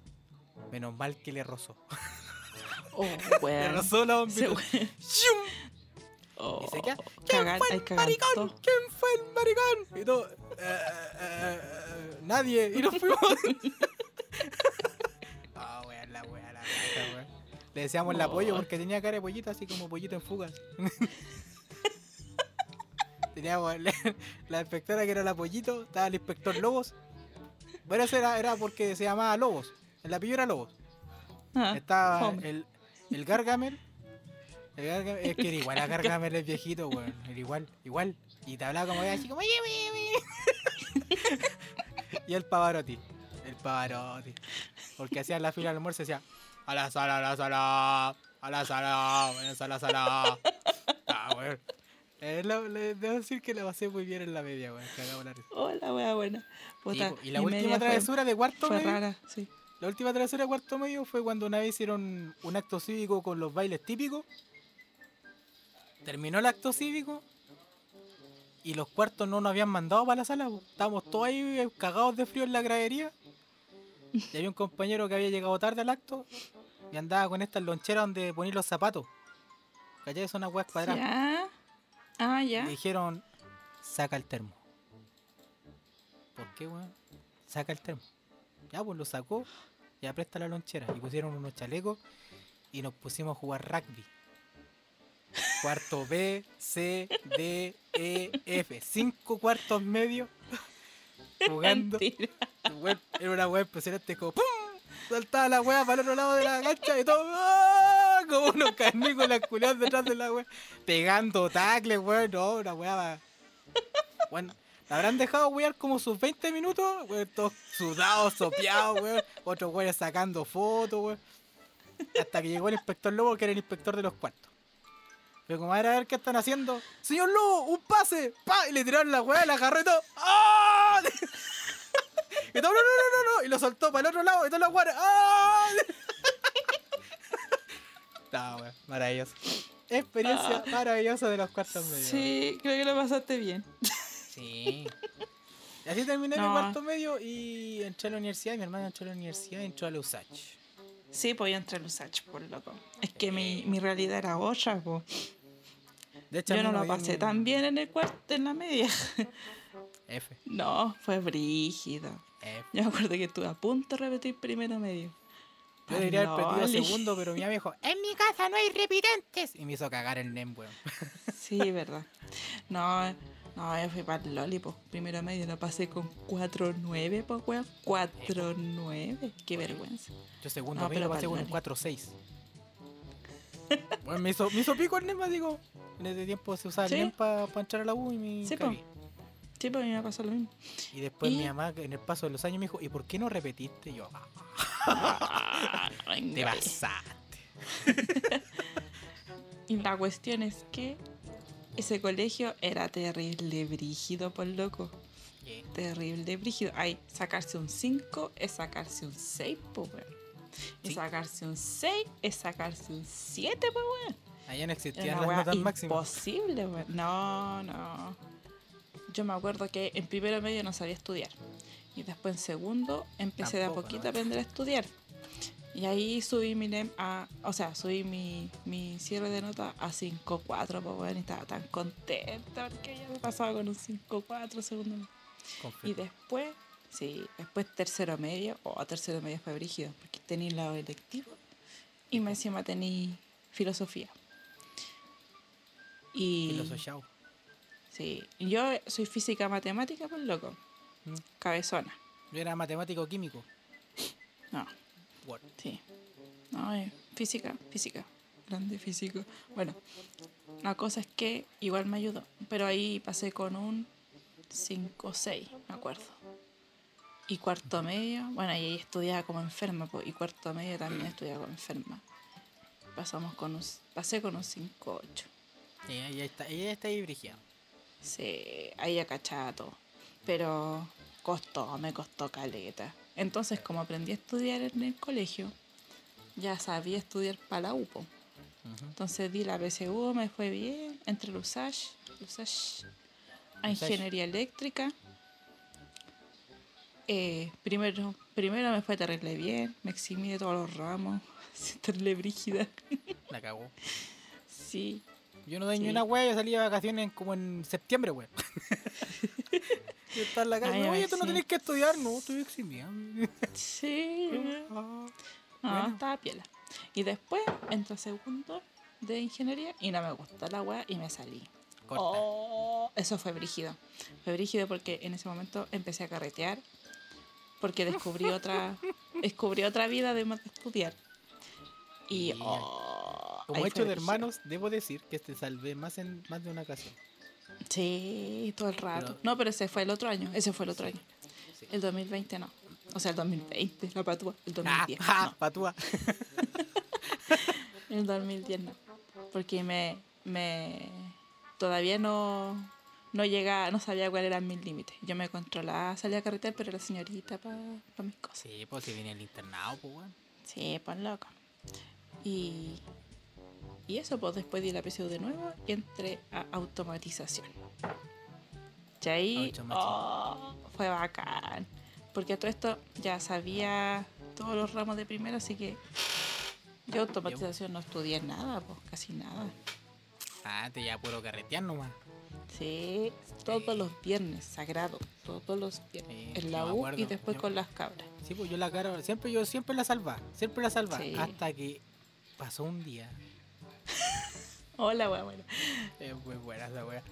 Menos mal que le rozó. Oh, (laughs) Le weón. rozó la bombita. weón. ¡Shum! Oh, Y se queda, cagar- fue el maricón? todo. ¿Quién fue el maricón? Y todo, "Eh, eh, eh, nadie. Y nos fuimos. (laughs) (laughs) Ah, weón, la weá, la raja, weón. Le decíamos el apoyo Oh. porque tenía cara de pollito, así como pollito en fuga. Teníamos la, la inspectora que era la pollito, estaba el inspector Lobos. Bueno, eso era, era porque se llamaba Lobos. El apellido era Lobos. Ah, Estaba el, el Gargamel. El Gargamel- es que era igual a (laughs) Gargamel el viejito, weón. Era igual, igual. Y te hablaba como así como. (laughs) Y el Pavarotti. El Pavarotti. Porque hacían la fila del almuerzo y decía a la sala, a la sala, a la sala, a la sala. Ah, weón. Eh, lo- le- debo decir que la pasé muy bien en la media, weón. La. Hola, wea buena. Puta, y la última fue- travesura de cuarto Fue rara, sí. La última travesura de cuarto medio fue cuando una vez hicieron un acto cívico con los bailes típicos. Terminó el acto cívico y los cuartos no nos habían mandado para la sala. po. Estábamos todos ahí eh, cagados de frío en la gradería. Y había un compañero que había llegado tarde al acto y andaba con estas loncheras donde poner los zapatos. ¿Cachai? Son unas weas cuadradas. Ya. Ah, ya. Le dijeron, saca el termo. ¿Por qué, weón? Saca el termo. Ya, pues lo sacó, ya presta la lonchera. Y pusieron unos chalecos y nos pusimos a jugar rugby. Cuarto B, C, D, E, F. Cinco cuartos medios (laughs) jugando. Era una wea impresionante, como ¡pum! Saltaba la wea para el otro lado de la cancha y todo. ¡ah! Como unos canícolas culiados detrás de la wea. Pegando tacles, weón. No, una va- Weón, la habrán dejado wear como sus 20 minutos, weón. Todos sudados, sopeados, weón. Otros weones sacando fotos, weón. Hasta que llegó el inspector Lobo, que era el inspector de los cuartos. Pero como era a ver qué están haciendo. Señor Lobo, un pase. ¡Pa! Y le tiraron la weá, la agarró y todo. ¡Ah! (laughs) Y todo, no, no, no, no. Y lo soltó para el otro lado y todas las weas. ¡Ah! (laughs) No, weón, maravilloso. Experiencia maravillosa de los cuartos medios. Sí, creo que lo pasaste bien. Sí. Y así terminé mi No. cuarto medio y entré a la universidad. Mi hermano entró a la universidad y entró a la USACH. Sí, pues yo entré en Usach, por loco. Es que mi, mi realidad era otra, po. De hecho, a Yo no dio pasé tan bien en el cuarto, en la media. (laughs) F. No, fue brígido. F. Yo me acuerdo que estuve a punto de repetir primero medio. Yo debería haber Ali. segundo, pero mi dijo, en mi casa no hay repitentes. Y me hizo cagar el NEM, weón. Sí, verdad. No, no, yo fui para el Lollipop. Primero medio lo pasé con 4-9, pues, weón. 4-9. Qué vergüenza. Yo segundo No, medio lo pasé con pa'l un 4-6. Bueno, me hizo, me hizo pico el NEM, más digo. En ese tiempo se usaba Sí. el NEM para entrar a la U y me Sí, cagué. Sí, pues a mí me pasó lo mismo. Y después Y- mi mamá, en el paso de los años, me dijo, ¿y por qué no repetiste? Y yo, "Ah, (laughs) te pasaste. (laughs) Y la cuestión es que ese colegio era terrible, brígido, por loco. Bien. Terrible, brígido. Ay, sacarse un 5 es sacarse un 6, pues, weón. Y Sí. sacarse un 6 es sacarse un 7, pues, weón. Allá no existían las notas máximas. imposible, weón. No, no. Yo me acuerdo que en primero medio no sabía estudiar. Y después en segundo empecé de a Tampoco, poquito ¿no? a aprender a estudiar. Y ahí subí mi NEM a. O sea, subí mi, mi cierre de nota a 5.4, pues weón. Y estaba tan contenta porque ya me pasaba con un 5.4 segundo. Y después, sí, después tercero medio, o tercero medio fue brígido, porque tenía lado electivo y más encima tenía filosofía. Y Y los Oshao. sí, yo soy física matemática, pues loco, Mm. cabezona. Yo era matemático químico. No, Sí. No, eh, física, física, grande físico. Bueno, la cosa es que igual me ayudó, pero ahí pasé con un 5 6, me acuerdo. Y cuarto medio, bueno, y ahí estudiaba como enferma, y cuarto medio también estudiaba como enferma. Pasamos con un, pasé con un 5 8. Ella, ella está, ella está ahí brigida. Sí, ahí cachaba todo. Pero costó, me costó caleta. Entonces, como aprendí a estudiar en el colegio, ya sabía estudiar para la UPO. Ujú. Entonces di la PSU, me fue bien, entre el USACH, USACH a. Ingeniería Eléctrica. Eh, primero, primero me fue terrible bien, me eximí de todos los ramos, (laughs) terrible brígida. (laughs) La cagó. Sí, Yo no ni Sí. una wea, yo salí de vacaciones como en septiembre, weón. (laughs) yo estaba en la casa, Ay, oye, tú no tenés que estudiar, no, estoy eximido. sí. (laughs) Ah, No, Bueno. estaba piola. Y después entré a segundo de ingeniería y no me gustó la weá y me salí. corta. Oh, eso fue brígido. Fue brígido porque en ese momento empecé a carretear. Porque descubrí otra, (laughs) descubrí otra vida además de estudiar. Y oh, Como hecho de hermanos, debo decir que te salvé más en más de una ocasión. Sí, todo el rato. Pero- no, pero ese fue el otro año. Ese fue el otro año. sí. El 2020 no. O sea, el 2020, la patúa. El Ah, 2010. ah, no. (laughs) patúa. (laughs) El 2010 no. Porque me, me todavía no, no llega, no sabía cuáles eran mis límites. Yo me controlaba, salía a carretera, pero la señorita para mis cosas. Sí, pues si viene el internado, pues weón. Sí, pues loco. Y, y eso, pues después di la PSU de nuevo y entré a automatización. Y ahí oh, fue bacán. Porque a todo esto ya sabía todos los ramos de primero, así que yo automatización no estudié nada, pues casi nada. Ah, te ya puro carretear nomás. Sí, todos los viernes, sagrado, todos los viernes. Sí, en la U y después yo- con las cabras. Sí, pues yo la cara, siempre yo siempre la salva, siempre la salva, Sí. hasta que pasó un día. Hola, wea, bueno. Es muy buena esa wea.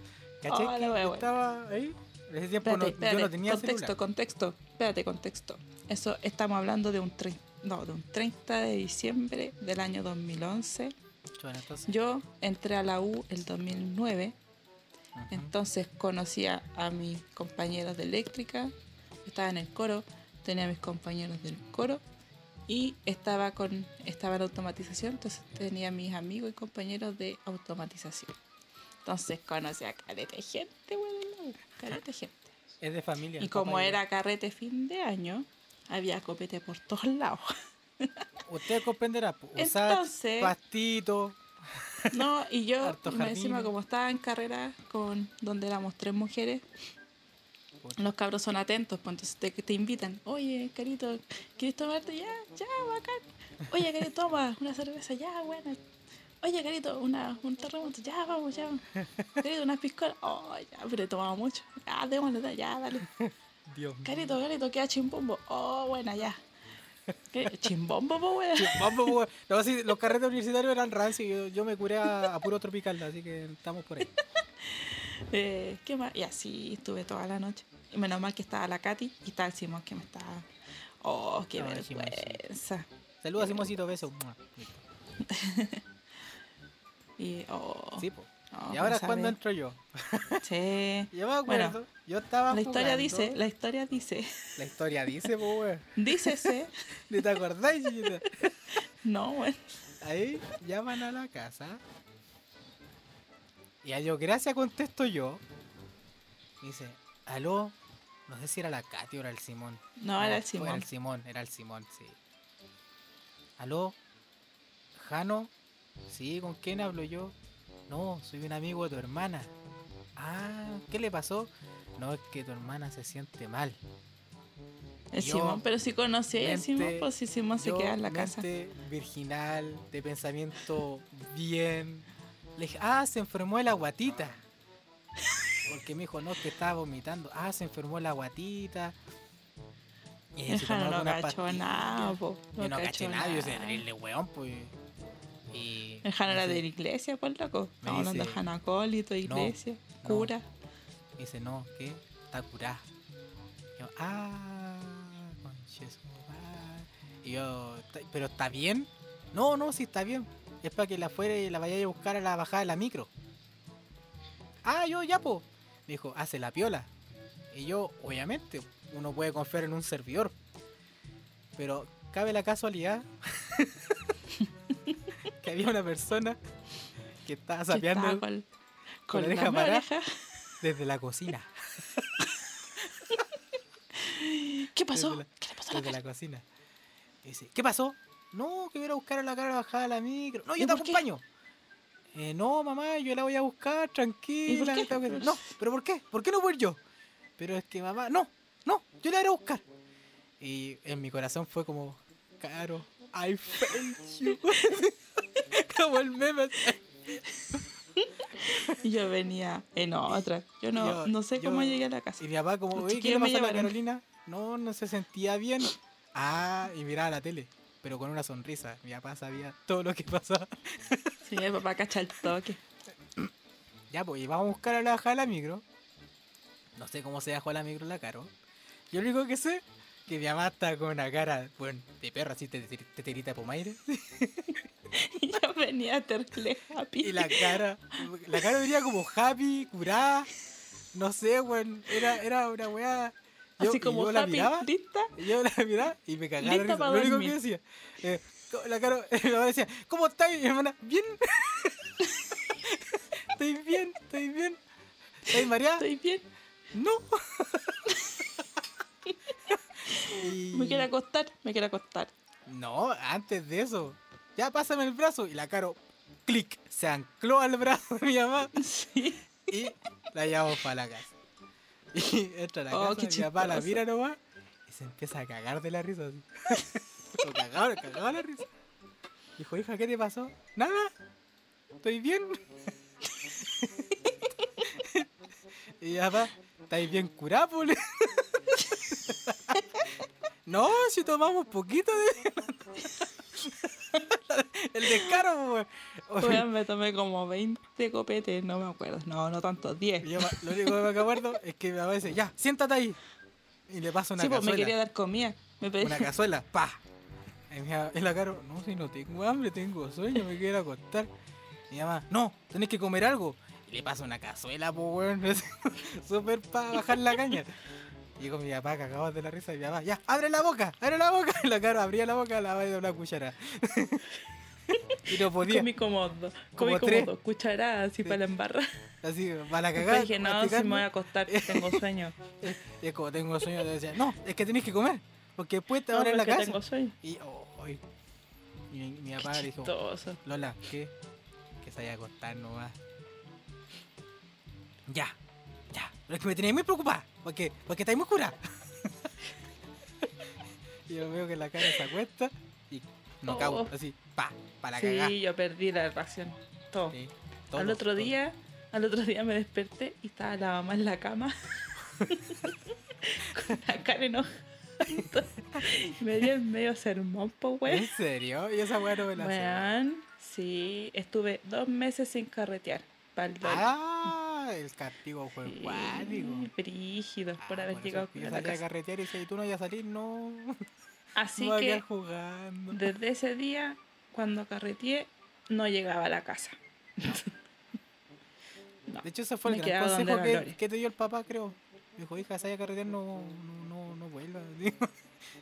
¿Cachai? Hola, que wea, yo wea. estaba ahí. En ese tiempo Espérate, no- espérate, yo no tenía contexto, celular. contexto, espérate, contexto. Eso estamos hablando de un, no, de un 30 de diciembre del año 2011. Bueno, entonces, Yo entré a la U el 2009, ujú. entonces conocía a mis compañeros de eléctrica, estaba en el coro, tenía a mis compañeros del coro y estaba con estaba en automatización, entonces tenía mis amigos y compañeros de automatización. Entonces conocí a carete gente, bueno, carete gente. es de familia. Y como era carrete fin de año, había copete por todos lados. (laughs) Usted comprenderá, usar Entonces- pastito. No, y yo, (laughs) me encima como estaba en carrera con donde éramos tres mujeres, los cabros son atentos, pues entonces te, te invitan, oye, Carito, ¿quieres tomarte? Ya, ya, bacán. Oye, Carito, toma una cerveza, ya, buena. Oye, Carito, una, un terremoto, ya, vamos, ya. Carito, una piscola, oh, ya, pero he tomado mucho. Ya, démosle, ya, dale. (laughs) Dios mío. Carito, Carito, queda chimbombo. Oh, buena, ya. ¿Qué? Chimbombo, po. Vamos, pues, no, sí, los (laughs) carretes universitarios eran rancios. Yo, yo me curé a, a puro tropical, así que estamos por ahí. (laughs) Eh, ¿Qué más? Y así estuve toda la noche. Y menos mal que estaba la Katy y estaba el Simón que me estaba. Oh, qué Simoncito. vergüenza. Saludos a Simoncito. Listo. (laughs) Y, oh, Sí, no, y ahora no es cuando entro yo. (laughs) Sí. (laughs) Yo me acuerdo, yo estaba La historia jugando. dice, la historia dice, La historia dice, pues, weón. dícese, ¿Ni te acordáis, chiquita? no, bueno, Ahí llaman a la casa. Y a yo, gracias, contesto yo. Y dice, aló. No sé si era la Katy o era el Simón. no, era el Simón. el Simón, era el Simón, sí. Aló, Jano. Sí, ¿con quién hablo yo? No, soy un amigo de tu hermana. Ah, ¿qué le pasó? No, es que tu hermana se siente mal. El yo, Simón, pero si conocía al Simón, pues si Simón se queda en la casa. virginal, de pensamiento bien. Le dije, ah, se enfermó de la guatita. Porque me dijo, no, que estaba vomitando. Ah, se enfermó la guatita. Y Jano (laughs) no algunas cachó nada, po. Yo no caché nada, yo terrible weón, pues. Y. Jano era de la iglesia, pues loco. Estamos hablando de Jano acólito, iglesia, no. cura. Dice, no, ¿qué? Está curada. Yo, ah, conche su madre". Y yo, "¿Está- ¿pero está bien? No, no, sí está bien. Es para que la fuera y la vaya a buscar a la bajada de la micro. Ah, yo ya, po. Dijo, hace la piola. Y yo, obviamente, uno puede confiar en un servidor. Pero cabe la casualidad (laughs) que había una persona que estaba sapeando con, con con la oreja desde la cocina. (laughs) ¿Qué pasó? La- ¿Qué le pasó a la Desde cara? la cocina. Y dice, ¿qué pasó? No, que voy a buscar a la cara bajada a la micro. No, ¿Y yo te por qué? Eh, no, mamá, yo la voy a buscar, tranquila. No, pero ¿por qué? ¿Por qué no voy yo? Pero es que mamá, no, no, yo la voy a buscar. Y en mi corazón fue como, caro, I failed you. (laughs) como el meme. Y (laughs) yo venía en otra. Yo no, Yo- no sé cómo llegué a la casa. Y mi papá como, oye, ¿qué le me pasó a la. Carolina? No, no se sentía bien. Ah, y miraba la tele, pero con una sonrisa. Mi papá sabía todo lo que pasaba. Sí, mi papá cacha el toque. Ya, pues, y vamos a buscar a la bajada de la micro. No sé cómo se dejó la micro la caro. Yo lo único que sé, que mi mamá está con una cara, bueno, de perro, así, te, te, teterita de pomaire. (laughs) Y yo venía terrible happy. Y la cara, la cara venía como happy, curada. No sé, weón, era, era una weá. Yo, Así como yo la miraba, lista. yo la miraba y me cagaba Lista Lo único que decía, eh, la cara, (laughs) mi mamá decía, ¿cómo estás? Mi hermana, bien. (laughs) estoy bien, estoy bien. ¿Estás mareada? Estoy bien. No. (laughs) Y- Me quiero acostar, me quiero acostar. No, antes de eso. Ya pásame el brazo. Y la caro, clic, se ancló al brazo de mi mamá Sí. y la llevamos para la casa. (laughs) Y entra a la Oh, casa, mi papá la mira nomás y se empieza a cagar de la risa. Así. (laughs) Lo cagaba, cagaba la risa. Dijo, hija, ¿qué te pasó? Nada, estoy bien. (laughs) y mi papá, ¿estáis bien curado, po?" Le- No, si tomamos poquito de... El descaro, po, Weón, me tomé como 20 copetes, no me acuerdo. No, no tanto, 10. Y yo lo único que me acuerdo (laughs) es que mi mamá dice, ya, siéntate ahí. Y le pasa una Sí, pues me cazuela. quería dar comida. Me pedí. Una cazuela, pa. Y mi mamá- la caro, no, si no tengo hambre, tengo sueño, me quiero acostar. Y mi mamá, no, tenés que comer algo. Y le pasa una cazuela, pues, weón. (laughs) Súper para bajar la caña. Y con mi papá cagados de la risa y mi papá, ya, abre la boca, abre la boca. (laughs) Y la caro abría la boca, la va de una cuchara. (laughs) y no podía. Comí como dos. Comí como dos cucharadas así Sí. para la embarra. Así, para la Después cagada. dije, no, si me voy a acostar, tengo (laughs) sueño. Y es como tengo sueño, te decía, no, es que tenés que comer, porque después te No, van en la casa. tengo sueño. Y, oh, ay. y mi, mi Qué papá dijo, chistoso. Lola, ¿qué? Que se vaya a acostar nomás. Ya, ya. Pero es que me tenéis muy preocupada, porque, porque estáis muy cura. y (laughs) yo veo que la cara se acuesta y no Oh. cago, así, pa, para la cagada. Sí, yo perdí la ración. Todo. Sí, al todo, otro todo. día, al otro día me desperté y estaba la mamá en la cama. (laughs) con la cara enojada. (laughs) me dio medio sermón, po, ¿En weón. serio? Y esa weá no me la sé. Weón, sí, estuve dos meses sin carretear. Pa'l. Ah, el castigo fue Sí, cuático. brígido por Ah, haber eso llegado yo a la carretear y si tú no vayas a salir, no. Así no voy a que jugando. desde ese día, cuando carreteé, no llegaba a la casa. (laughs) no. De hecho, ese fue el me gran consejo que, que te dio el papá, creo. Dijo, hija, si vaya a carretear, no, no, no, no vuelva. (laughs)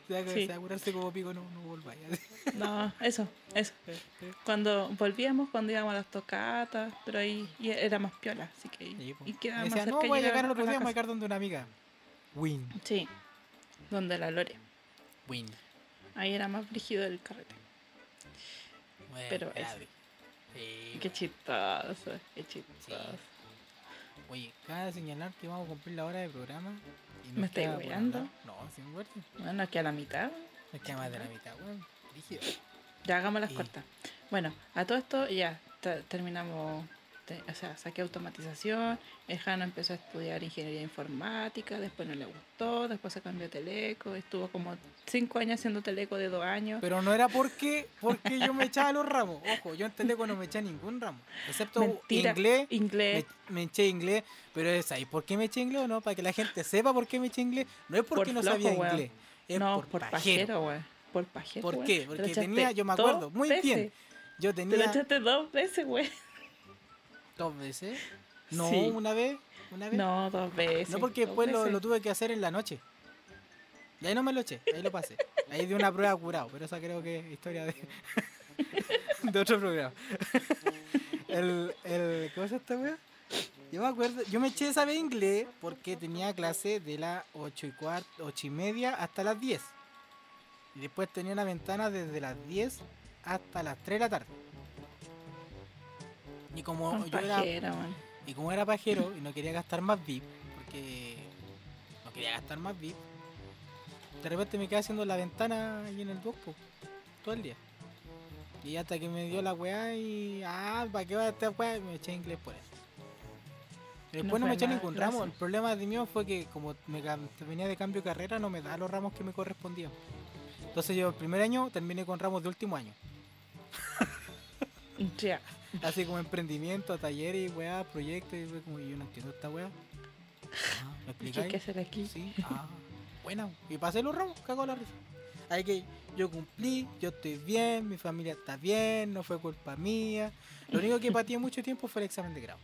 Si vaya a- Sí. si vaya a curarse como pico, no, no volváis. (laughs) No, eso, eso. Cuando volvíamos, cuando íbamos a las tocatas, pero ahí era más piola, así que Sí, y quedaba Me más cerca no, voy a llegar llegar el otro día, me voy a quedar donde una amiga. Win, Sí, donde la Lore. win. Ahí era más brígido el carrete. Bueno, Pero Sí, Qué bueno. chistoso, qué chistoso. Oye, cabe señalar que vamos a cumplir la hora de programa. y ¿Me estáis hablar. No, sin muerte. Bueno, aquí a la mitad. Nos queda más de la mitad, weón. Rígido. Ya hagamos las cortas. Bueno, a todo esto ya te- terminamos, te- o sea, saqué automatización, el Jano empezó a estudiar ingeniería informática, después no le gustó, después se cambió a Teleco, estuvo como cinco años haciendo Teleco de dos años. Pero no era porque, porque yo me echaba los ramos. Ojo, yo en Teleco no me eché ningún ramo. Excepto Mentira, inglés. inglés, Me, me eché inglés. Pero es ahí, ¿por qué me eché inglés o no? Para que la gente sepa por qué me eché inglés. No es porque Por no flojo, sabía weón. inglés. Es no, por, por pajero. güey. Por pajero. ¿Por qué? Porque tenía, yo me acuerdo muy bien. Yo Te lo tenía echaste dos veces, güey. Dos veces. No, Sí. una vez. Una vez. No, dos veces. No, porque después lo, tuve que hacer en la noche. Y ahí no me lo eché, ahí lo pasé. Ahí di una prueba curado, pero esa creo que es historia de, (laughs) de otro programa. El, el, ¿Cómo se esta weá? Yo me acuerdo, yo me eché esa vez inglés porque tenía clase de las 8 y cuarto, 8 y media hasta las 10. Y después tenía una ventana desde las 10 hasta las 3 de la tarde. Y como Un yo era man. y como era pajero y no quería gastar más VIP, porque no quería gastar más VIP, de repente me quedé haciendo la ventana ahí en el Duopo todo el día. Y hasta que me dio la weá y. Ah, ¿para qué va esta weá? Y me eché inglés por eso. Y Después no, me eché ningún clase. ramo. El problema de mío fue que como me venía de cambio de carrera, no me da los ramos que me correspondían. Entonces yo el primer año terminé con ramos de último año. Ya. Así como emprendimiento, talleres, weá, proyectos, y fue como yo no entiendo esta weá. Ah, ¿Me (laughs) ¿Qué hay que hacer aquí? Sí, ah, buena. Y pasé los ramos, cago la risa. Así que yo cumplí, yo estoy bien, mi familia está bien, no fue culpa mía. Lo único que pateé mucho tiempo fue el examen de grado.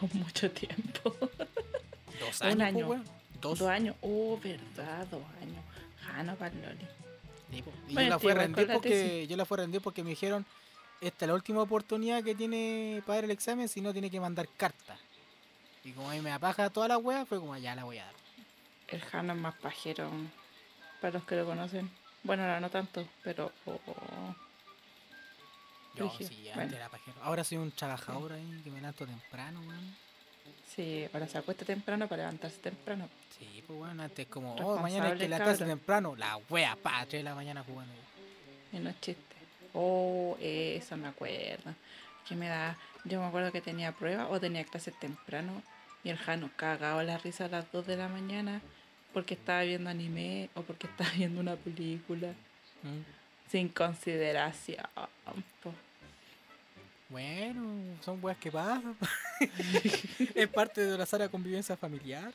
(laughs) Mucho tiempo. (laughs) Dos Un años, pues, año. weón. Dos. Dos años. Oh, verdad, dos años. Sí, po. Y Bueno, yo la con rendir porque yo la fui a rendir porque me dijeron esta es la última oportunidad que tiene para dar el examen, si no tiene que mandar carta. Y como a mí me apaja toda la wea, fue como ya la voy a dar. El Jano es más pajero. Para los que lo conocen. Bueno, ahora no tanto, pero. oh, oh. Yo Brígido. sí, antes Bueno. era pajero. Ahora soy un trabajador ahí que me levanto temprano, weón. Sí, ahora se acuesta temprano para levantarse temprano. Sí, pues bueno, antes como, oh, mañana hay que levantarse temprano. La wea, pa, 3 de la mañana jugando. Y no es chiste. Oh, eso me acuerdo. Que me da. Yo me acuerdo que tenía prueba o tenía clases temprano. Y el Jano cagado la risa a las 2 de la mañana porque estaba viendo anime o porque estaba (laughs) viendo una película. Mm. Sin consideración. po. Bueno, son weas que pasan. (laughs) es parte de la sana convivencia familiar.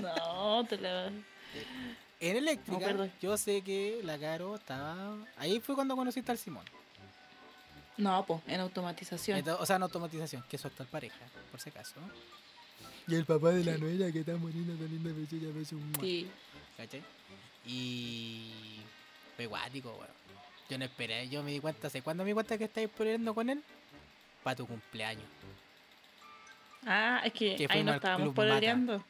No, te la. (laughs) En eléctrica, acuerdo. yo sé que la Caro estaba. Ahí fue cuando conociste al Simón. No, pues, en automatización. O sea, en automatización, que es su actual pareja, por si acaso. Y el papá de la nuera que está bonito, tan linda, beso, mua. Sí. ¿Cachai? Y. Fue guático, weón. Yo no esperé, yo me di cuenta, ¿sé cuándo me di cuenta que estáis peleando con él? Para tu cumpleaños. Ah, es que, Que ahí no estábamos pololeando.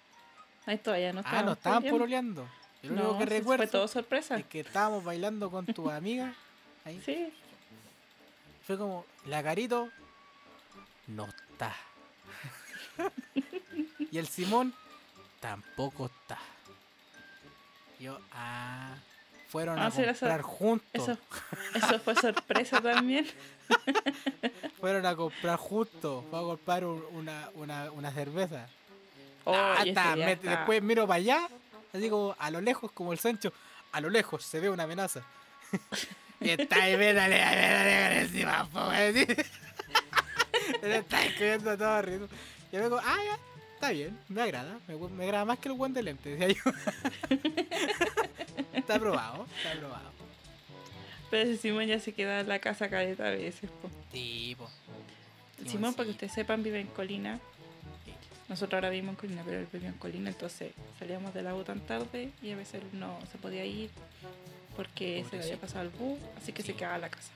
Ahí todavía no ah, estábamos no estaban pololeando. Lo único que recuerdo fue todo sorpresa. es que estábamos bailando con tu amiga. Ahí. Sí. Fue como, la carito no está. (laughs) y el Simón tampoco está. Yo, ah, fueron Ah, a eso- comprar juntos. Eso, (laughs) eso fue sorpresa también. (laughs) Fueron a comprar juntos. Fue a comprar un- una, una, una cerveza. Oh, Ah, ese está, me- Después miro para allá, así como a lo lejos, como el Sancho. A lo lejos se ve una amenaza. (laughs) y está ahí, métale, métale encima, po. Le está escribiendo todo ritmo. Yo vengo, ah, ya, está bien, me agrada. Me, agrada más que el buen de lente, decía yo. (laughs) está aprobado, está aprobado. Pero ese Simón ya se queda en la casa caleta a veces. po. Tipo. El Simón, para que ustedes sepan, vive en Colina. Nosotros ahora vivimos en Colina, pero él vive en Colina, entonces salíamos de la U tan tarde y a veces no se podía ir porque se le había pasado el bus, así que Sí. se quedaba en la casa.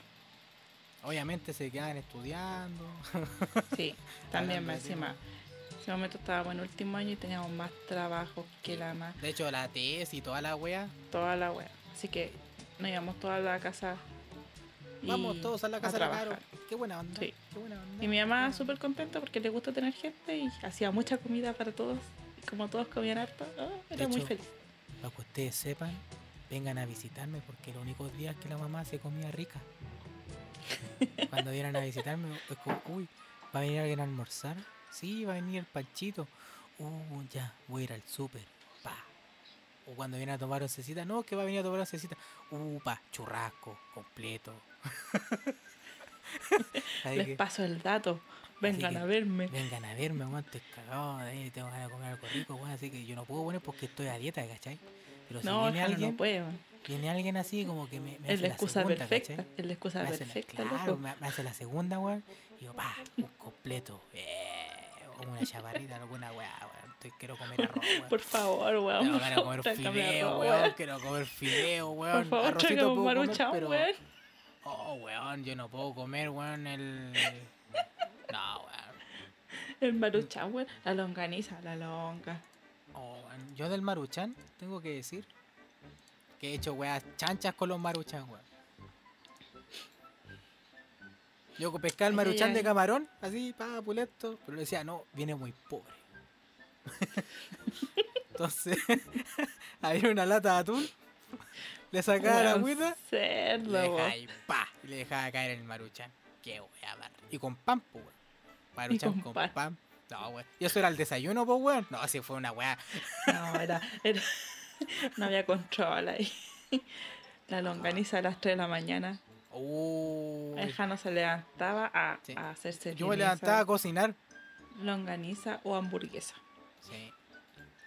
Obviamente se quedan estudiando. (laughs) Sí, (laughs) también más encima. En ese momento estábamos en último año y teníamos más trabajo que la más, De hecho, la tesis y toda la wea. toda la wea. Así que nos íbamos toda la casa. Vamos todos a la casa de la Caro. trabajar. Qué buena onda. Sí. Qué buena onda. Y mi mamá súper contenta porque le gusta tener gente y hacía mucha comida para todos. Y como todos comían harto, oh, era De muy hecho, feliz. Para que ustedes sepan, vengan a visitarme porque los únicos días que la mamá se comía rica. Cuando vienen a visitarme, es como, uy, ¿va a venir alguien a almorzar? Sí, va a venir el panchito. Uh, ya, voy a ir al súper. O cuando viene a tomar oncecita, no, que va a venir a tomar oncecita. Uh, pa, churrasco, completo. (laughs) Les que, paso el dato. Vengan a verme. vengan a verme, weón, estoy cagado de ahí, tengo ganas de comer algo rico, weón, así que yo no puedo poner porque estoy a dieta, ¿cachai? Pero si No, viene alguien, no puede. viene alguien así como que me, me Es hace la la excusa segunda, perfecta. Es la excusa Me hace la- perfecta, claro, me, me hace la segunda, weón, y yo, pa, un completo, eh, una chaparrita, alguna weá, weón, estoy, quiero comer arroz, weón. Por favor, weón. De favor, comer fideo, weón, quiero comer fideo, weón, Por favor, arrocito puedo comer, pero- weón. Oh, weón, yo no puedo comer, weón, el... No, weón. El maruchan, weón. La longaniza, la longa. Oh, weón, yo del maruchan tengo que decir que he hecho weas chanchas con los maruchan, weón. Yo pescaba el ay, de camarón, así, pa, puleto, pero le decía, no, viene muy pobre. Entonces, (laughs) había una lata de atún, le sacaba la agüita, y cerdo, le dejaba ahí, pa, y le dejaba caer el maruchan. Qué wea. Y con pan, pues, weón. Maruchan con con, pan. pan. No, weón. ¿Y eso era el desayuno, pues, weón? No, así fue una wea. No, era, era- (laughs) no había control ahí. La longaniza a las 3 de la mañana. Uy. El Jano se levantaba a, Sí. a hacerse Yo me levantaba a cocinar. longaniza o hamburguesa. Sí.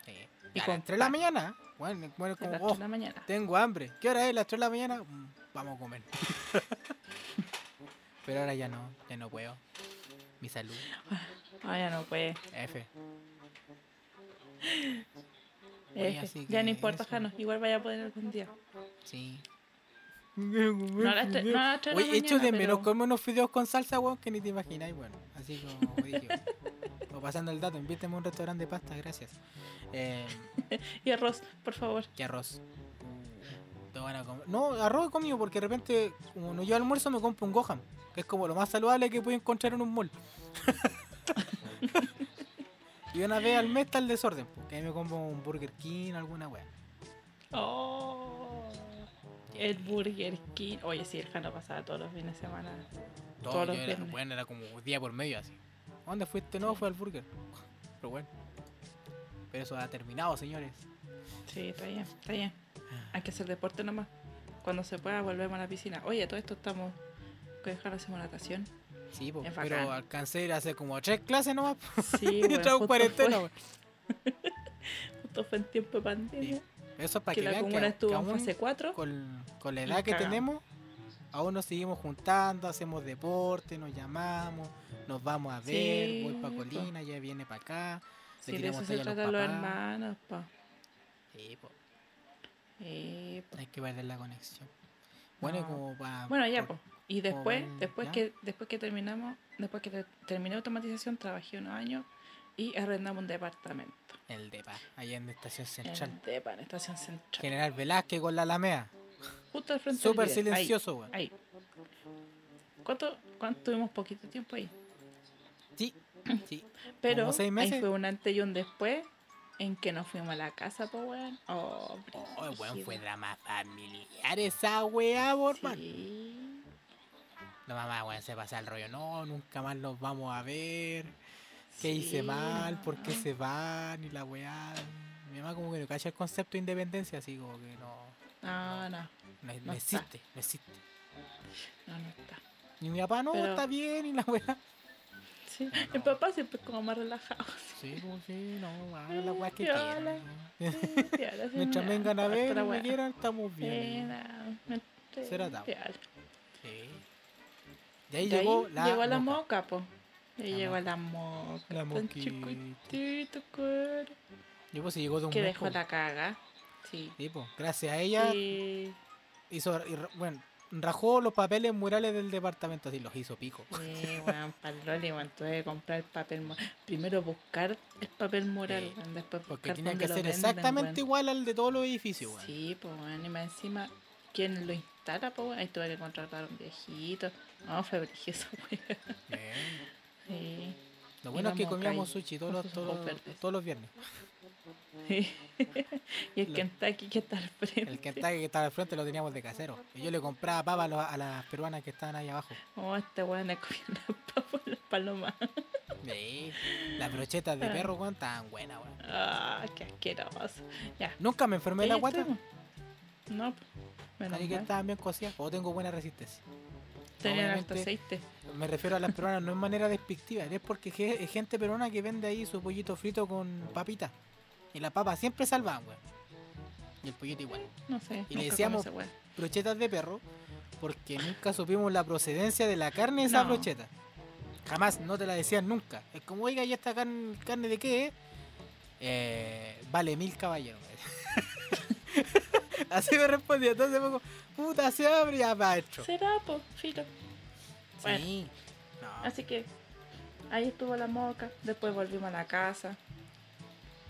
sí. Y con las 3 de la mañana. Bueno, bueno como, oh, 3 de la mañana. tengo hambre. ¿Qué hora es? ¿Las 3 de la mañana? Mm, Vamos a comer. (laughs) Pero ahora ya no, ya no puedo. Mi salud. Ah, ya no puede. F. F. así Ya no importa, eso. Jano. Igual vaya a poder algún día. Sí. No a las no la hecho de menos comer unos fideos con salsa, weón, que ni te imagináis, bueno. Así como dije. Pasando el dato, invíteme a un restaurante de pasta, gracias. Eh, (laughs) Y arroz, por favor. ¿Qué arroz? Van a comer. No, arroz comido porque de repente, como no llevo almuerzo, me compro un Gohan. Que es como lo más saludable que puedo encontrar en un mall. (laughs) (laughs) y una vez al mes está el desorden. Porque ahí me compro un Burger King, alguna wea. Oh, el Burger King. Oye, sí, el Jano pasaba todos los fines de semana. Todo, Todos los yo era, viernes. bueno, era como día por medio así. ¿A ¿Dónde fuiste? No, fue al Burger. (laughs) Pero bueno. Pero eso ha terminado, señores. Sí, está bien, está bien. Hay que hacer deporte nomás. Cuando se pueda, volvemos a la piscina. Oye, todo esto estamos. Que dejar hacemos natación. Sí, po, pero alcancé a ir a hacer como tres clases nomás. Sí, (laughs) y en justo, cuarentena, fue, (laughs) justo fue en tiempo de pandemia. Eso es para que que, la vean que, que estuvo en aún fase 4. con, con la edad que cagamos. tenemos, aún nos seguimos juntando, hacemos deporte, nos llamamos, nos vamos a ver, Sí, voy para po. Colina, ya viene para acá. le Si de tiramos eso se talla a los papás. hermanos, pa. Sí, po, Eh, po. hay que perder la conexión. Bueno, No. como para... Bueno, ya, pues. Y después, después ya. que después que terminamos, después que te- terminé automatización, trabajé unos años y arrendamos un departamento. El DEPA, allá en estación En central. el DEPA, en Estación Central. General Velázquez con la Alameda. Justo al frente Súper silencioso, weón. Ahí. ¿Cuánto, ¿Cuánto tuvimos poquito tiempo ahí? Sí, (clears throat) sí. Pero ¿Como seis ahí fue un antes y un después en que nos fuimos a la casa, pues, weón. Oh, Oh, weón, fue drama familiar esa weá, por. Sí. La mamá, weón, se pasa el rollo. No, nunca más los vamos a ver. ¿Qué hice mal? ¿Por qué se van? Y la weá. Mi mamá como que no cacha el concepto de independencia, así como que no, No, no, no, existe, no existe. no, no está. Y mi papá no, Pero- está bien, y la weá. Sí, mi no. papá siempre es como más relajado. (laughs) Sí, como sí, no, hagan la weá que quieran. Sí, (laughs) Mientras vengan a ver quieran, estamos bien. no, Será piola. Sí. Y ahí De ahí llegó la. llegó la moca. moca, po. Y La llegó la moca. La tan chiquitito, pues se llegó de un Que mes, dejó po. la caga. Sí. Sí, po. Gracias a ella Sí. hizo, y ra- bueno, rajó los papeles murales del departamento, así los hizo pico. Sí, weón, (laughs) pa'l Loli, weón, tuve que comprar el papel mural. Primero buscar el papel mural, Sí, weón, después Porque buscar tenía dónde que ser venden, exactamente weón. igual al de todos los edificios, weón. Sí, pues, weón, y más encima, ¿quién lo instala, pues, weón? Ahí tuve que contratar a un viejito. No, fue brilloso, (laughs) weón. Sí. Lo bueno es que comíamos sushi todos los (laughs) viernes. Sí. (laughs) y el Kentucky que está al frente. El Kentucky que estaba al frente lo teníamos de casero. Y yo le compraba papas a, las peruanas que estaban ahí abajo. Oh, este weón comió las papas las palomas. Sí. Las brochetas de Ah. perro, weón, estaban buenas, weón. Ah, qué asqueroso. Ya. Nunca me enfermé de la guata. estuvimos. No, pues, menos Así que estaban bien cocidas. O tengo buena resistencia. Tenían obviamente- aceite. Me refiero a las peruanas no es manera despectiva, es porque es gente peruana que vende ahí su pollito frito con papita. Y las papas siempre salvan, weón. Y el pollito igual. No sé. Y le decíamos-. Brochetas de perro, porque nunca supimos la procedencia de la carne de esa No. brocheta. Jamás, no te la decían nunca. Es como, oiga, ¿y esta carne, carne de qué? Eh, vale mil caballeros. (laughs) Así me respondía. Entonces como, puta, se abre ya adentro. Será, po, filo. Bueno. Sí. No. Así que Ahí estuvo la moca. Después volvimos a la casa.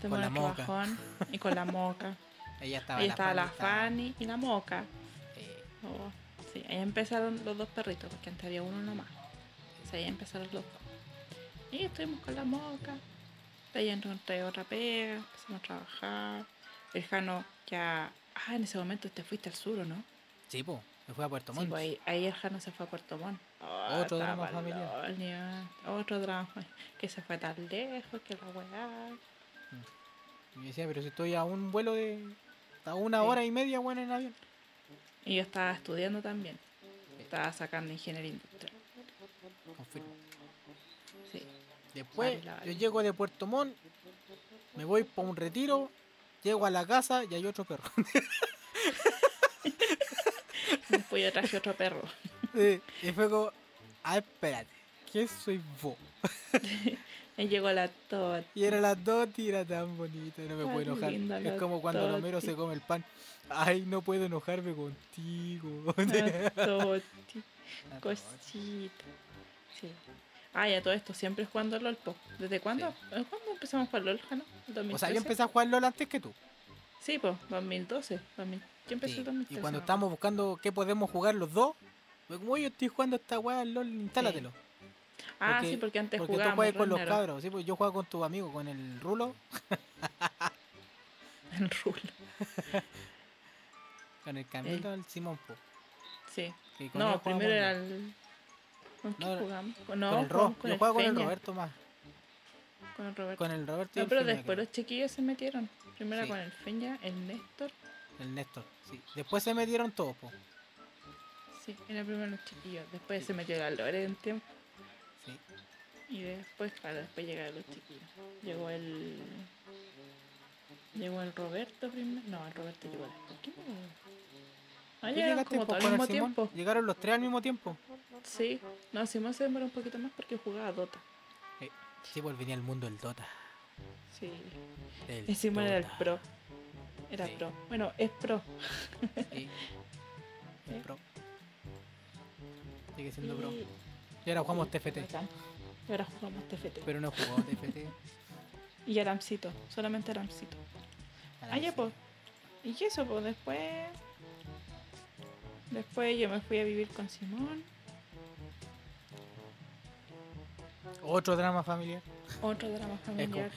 Tuvimos la moca. bajón, Y con la moca. (laughs) Ahí estaba la estaba la estaba- Fanny y la moca. eh, Oh, sí, ahí empezaron los dos perritos, porque antes había uno nomás. O sea, ahí empezaron los dos. Y estuvimos con la moca. De ahí encontré otra pega, empezamos a trabajar. El Jano ya. Ah, en ese momento te fuiste al sur, ¿o no? sí, po, me fui a Puerto Sí, Montt. pues ahí, ahí el Jano se fue a Puerto Montt. Oh, Otro drama familiar. Otro drama. Que se fue tan lejos, que la weá. Y me decía, pero si estoy a un vuelo de. a una Sí. hora y media, bueno, en avión. Y yo estaba estudiando también. Estaba sacando ingeniería industrial. Confirmo. Sí. Después, Vale, yo llego de Puerto Montt, me voy para un retiro, llego a la casa y hay otro perro. (laughs) Después yo traje otro perro. Sí, y fue como, ah, espérate, ¿quién soy vos? (laughs) (laughs) Ahí llegó la Tot. Y era la Doti y era tan bonita, no me Ay, puedo enojar. Es como cuando Romero Toti. se come el pan. Ay, no puedo enojarme contigo. La (laughs) Toti. La Cosita. Sí. Ah, ya todo esto, siempre jugando LOL, po. ¿Desde cuándo? ¿Eh, ¿Cuándo empezamos a jugar LOL, Jano? ¿El O sea, 2013? yo empecé a jugar LOL antes que tú. Sí, pues, 2012. 2000. Yo empecé Sí, en 2013. Y cuando estábamos buscando qué podemos jugar los dos, como yo estoy jugando esta weá LOL, instálatelo. Ah, porque- sí, porque antes Porque tú jugábamos juegas con los cabros, sí, pues yo juego con tu amigo, con el Rulo, (laughs) En rulo. (laughs) con el Camilo, el Simón, po. Sí. No, primero era el... ¿Con quién No, jugamos? Con, no, con el Ro, con yo el juego con el Roberto más. Con el Roberto. Con el Roberto y No, el pero Feña, después creo. los chiquillos se metieron. Primero Sí. con el Feña, el Néstor. El Néstor, sí. Después se metieron todos, po. Sí, era primero los chiquillos. Después se metió la Lore en tiempo. Sí. Y después, claro, después llegaron los chiquillos. Llegó el. Llegó el Roberto primero. No, el Roberto llegó después. Ah, llegaron como po, todo al el mismo Simón. tiempo. Llegaron los tres al mismo tiempo. Sí. No, Simón se demoró un poquito más porque jugaba Dota. Sí, pues venía el mundo del Dota. Sí. del Y Simón era el pro. Era Sí. pro. Bueno, es pro. Sí. (laughs) El Sí. pro. Sigue siendo pro. Y- ahora jugamos TFT. Y ahora jugamos TFT. Pero no jugado TFT. (laughs) Y Aramcito. Solamente Aramcito. Ah, ya, pues. ¿Y eso, pues? Después. Después yo me fui a vivir con Simón. Otro drama familiar. Otro drama familiar.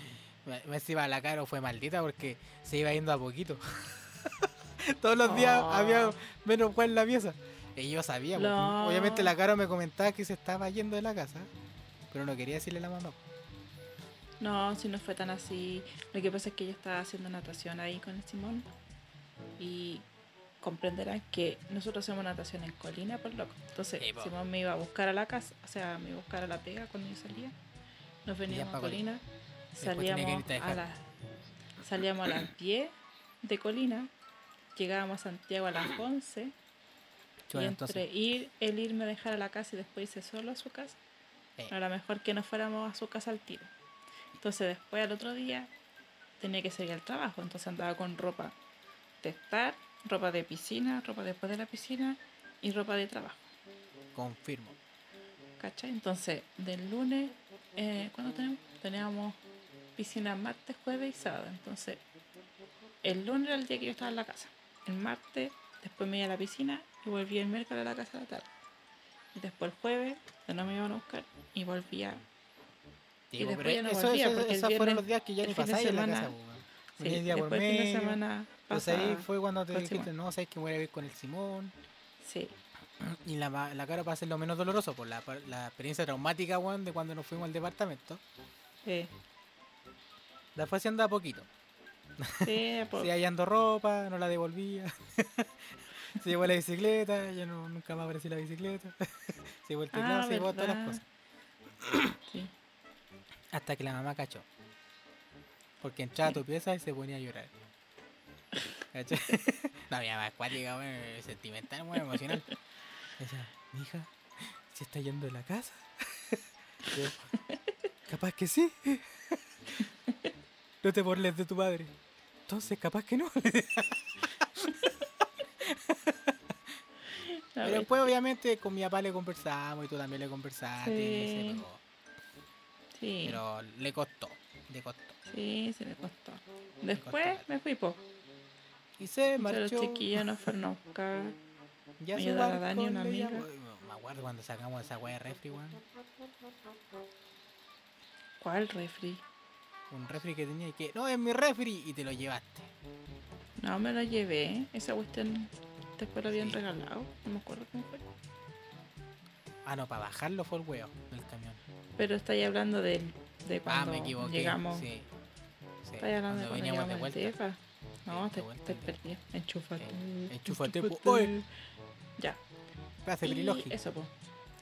Me encima la cara fue maldita porque se iba yendo a poquito. (laughs) Todos los días Oh. había menos juez en la pieza. Y yo sabía, pues, No. obviamente la cara me comentaba que se estaba yendo de la casa, pero no quería decirle a la mamá. No, si no fue tan así. Lo que pasa es que yo estaba haciendo natación ahí con el Simón. Y comprenderán que nosotros hacemos natación en colina, por loco. Entonces, po. Simón me iba a buscar a la casa, o sea, me iba a buscar a la pega cuando yo salía. Nos veníamos a colina. Salíamos a a, dejar. las salíamos a las 10 de colina. Llegábamos a Santiago a las 11. Y entre entonces, ir, el irme a dejar a la casa y después irse solo a su casa, Eh. era mejor que no fuéramos a su casa al tiro. Entonces después al otro día tenía que seguir al trabajo, entonces andaba con ropa de estar, ropa de piscina, ropa después de la piscina y ropa de trabajo. confirmo. ¿Cachai? Entonces, del lunes, eh, ¿cuándo tenemos? Teníamos piscina martes, jueves y sábado. Entonces, el lunes era el día que yo estaba en la casa. El martes, después me iba a la piscina y volví el miércoles a la casa a la tarde. Y después el jueves, de no me iban a buscar y volvía. Sí, Y después ya no eso- volvía, eso- porque el esos fueron los días que ya el ni de pasáis en la casa. Sí, Venía día por el fin de medio. semana Entonces ahí fue cuando te dijiste, Simón. no, sabes que voy a vivir con el Simón. Sí, Y la, la cara para hacer lo menos doloroso por la, la experiencia traumática, weón, de cuando nos fuimos al departamento. eh, Después se andaba poquito. sí, (laughs) po- Se hallando ropa, no la devolvía. (laughs) se llevó la bicicleta, ya no, nunca más apareció la bicicleta. (laughs) se llevó el teclado, Ah, se llevó todas las cosas. sí. Hasta que la mamá cachó. Porque entraba a tu pieza y se ponía a llorar. ¿Cachai? (laughs) no, mi mamá es cuática, es sentimental, weón, emocional. Decía, mi hija, ¿se está yendo de la casa? (laughs) Yo, capaz que sí. no te burles de tu padre. Entonces, capaz que no. A Pero después, obviamente, con mi papá le conversamos y tú también le conversaste. Sí. pegó. Sí, Pero le costó, le costó. sí, se le costó. Después me fui, po. Y se Pero los marchó. chiquillos nos fueron a buscar. Ya me ayudó barco Dani, una amiga. llamó. Me acuerdo cuando sacamos esa weá de refri, weón. ¿Cuál refri? Un refri que tenía y que, no, es mi refri, y te lo llevaste. No, me lo llevé. Esa cuestión después lo habían Sí. regalado. No me acuerdo cómo fue. Ah, no, para bajarlo fue el weón del camión. Pero estáis hablando de, de Ah, cuando me equivoqué. llegamos. Sí. sí. Estáis hablando de cuando veníamos de vuelta. No, te, te perdí. Enchúfate. Eh, enchúfate, po. enchúfate. Ya. Y eso, pues.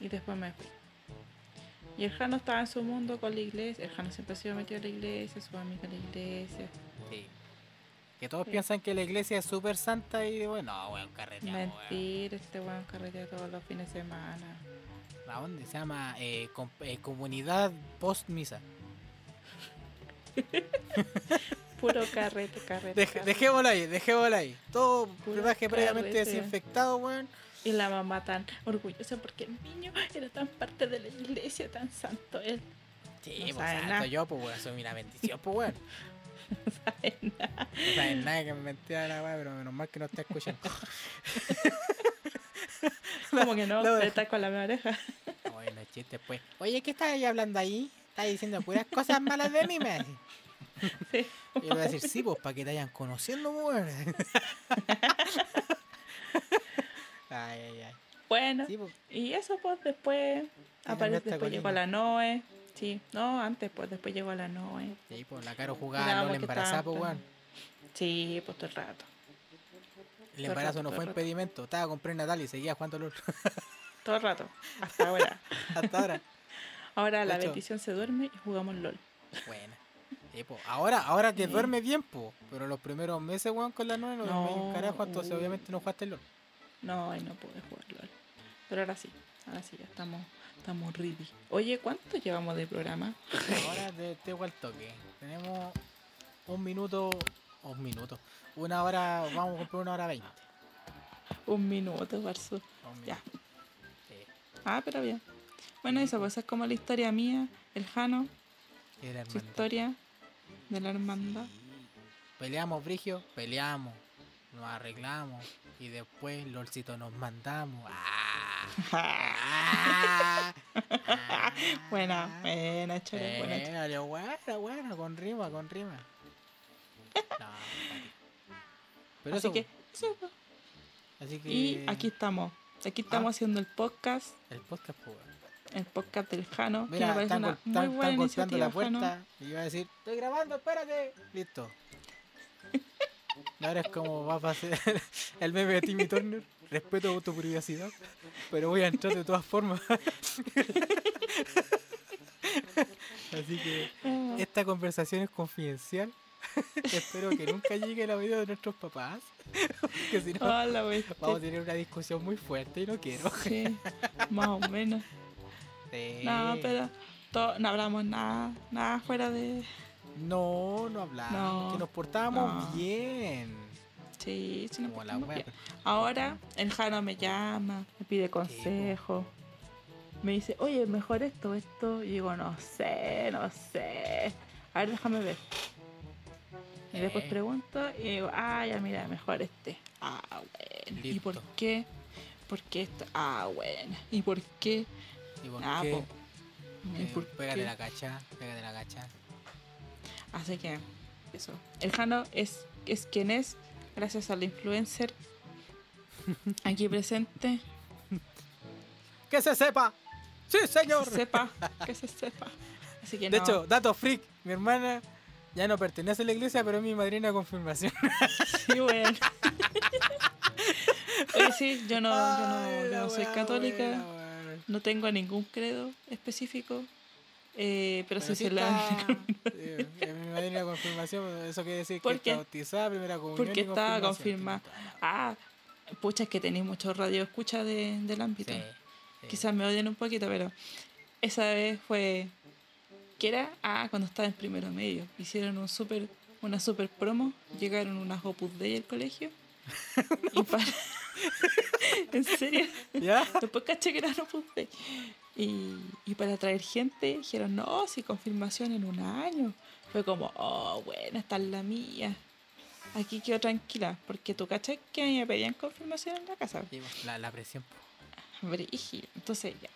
Y después me fui. Y el Jano estaba en su mundo con la iglesia. El Jano siempre ha sido metido a la iglesia, su amiga a la iglesia. Sí. Que todos Sí. piensan que la iglesia es súper santa y bueno, no, weón, carreteamos, weón. Mentira, este weón carretea todos los fines de semana. ¿A dónde? Se llama eh, com- eh, comunidad post misa. (laughs) Puro carrete, carrete. Dej- carrete. dejémoslo ahí, dejémoslo ahí. Todo brebaje previamente desinfectado, weón. Y la mamá tan orgullosa porque el niño era tan parte de la iglesia, tan santo él. Sí, No pues santo nada. yo, pues weón, soy una bendición, pues weón. (laughs) No sabe nada. No sabes nada que me mentira la weá, pero menos mal que no está escuchando. (laughs) Como que no, te está con la oreja. Bueno, chiste, pues. Oye, ¿qué estás ahí hablando ahí? Estás diciendo puras cosas malas de mí, me. Sí. Y le voy a decir, sí, pues, para que te vayan conociendo, pues, weón. (laughs) Ay, ay, ay. Bueno, Sí, pues. y eso pues después aparece, después llegó la Noe. Sí, no, antes pues después llegó la Noe. Sí, pues la Caro jugaba que embarazada, estaban pues, weón. Sí, pues todo el rato. El todo embarazo rato, no fue impedimento. Estaba con prenatal y seguía jugando LOL. (laughs) Todo el rato. Hasta ahora. (laughs) Hasta ahora. Ahora la hecho- bendición se duerme y jugamos LOL. Buena. Sí, po. Ahora, ahora te Sí. duerme bien, po. Pero los primeros meses, weón, con la nueva no, No, un carajo, entonces uh. obviamente no jugaste LOL. No, ahí no pude jugar LOL. Pero ahora sí. Ahora sí, ya estamos, estamos ready. Oye, ¿cuánto llevamos de programa? Ahora te, te al toque. Tenemos un minuto, un minuto. Una hora, vamos a comprar una hora veinte. Un minuto, Barzo. Ya. Sí. Ah, pero bien. Bueno, eso, pues esa es como la historia mía, el Jano, Y la su historia de la hermandad. Sí. Peleamos, Brigio, peleamos, nos arreglamos y después LOLcito nos mandamos. ¡Ah! ¡Ah! (laughs) Buena, buena, chora, buena. Eh, vale, buena, buena, con rima, con rima. (laughs) No. Pero Así eso, que, sí, así que Y aquí estamos. Aquí estamos Ah. haciendo el podcast, el podcast, pues, el podcast del Jano, que me Mira, parece están, una muy buena están golpeando la puerta Jano. y yo a decir, estoy grabando, espérate. Listo. (laughs) Ahora es como va a pasar el meme de Timmy Turner. Respeto tu privacidad, pero voy a entrar de todas formas. Así que Ah, esta conversación es confidencial. Espero que nunca llegue el oído de nuestros papás. Porque si no, ah, la bestia. vamos a tener una discusión muy fuerte y no quiero. Sí, más o menos. Sí. No, pero no hablamos nada, nada fuera de... No, no hablamos. No, que nos portábamos no. bien. Sí, sí, la bien. Ahora el Jano me llama, me pide consejo. Me dice, oye, mejor esto, esto. Y digo, no sé, no sé. A ver, déjame ver. Y después Eh. pregunto y digo, ah, ya mira, mejor este. Ah, bueno. ¿Y por qué? ¿Por qué esto? Ah, bueno. ¿Y por qué? ¿Y por Ah, qué? po. ¿Y Eh, por pégate qué? la cacha, pégate la cacha. Así que, eso. El Jano es, es quien es, gracias al influencer aquí presente. ¡Que se sepa! ¡Sí, Que señor! se sepa, que se sepa. Así que De no. hecho, dato freak, mi hermana ya no pertenece a la iglesia, pero es mi madrina de confirmación. Sí, bueno. Oye, sí, yo no, yo no, yo soy católica, no tengo ningún credo específico, eh, pero, Pero sí se la... está- (laughs) sí, mi madrina de confirmación, eso quiere decir ¿Por que está bautizada, primera comunión Porque confirmación. confirmada. Ah, pucha, es que tenéis muchos radio escucha de, del ámbito. Sí, sí. Quizás me odian un poquito, pero esa vez fue... que era? Ah, cuando estaba en primero medio. Hicieron un super, una super promo, llegaron unas Opus Dei al colegio. (laughs) y para... (laughs) en serio. ¿Ya? Después caché que eran Opus Dei. Y, y para traer gente, dijeron, no, si confirmación en un año. Fue como, oh, bueno, esta es la mía. Aquí quedo tranquila, porque tú cachai que me pedían confirmación en la casa. Sí, pues, La, la presión. po. Brígido. Entonces ya.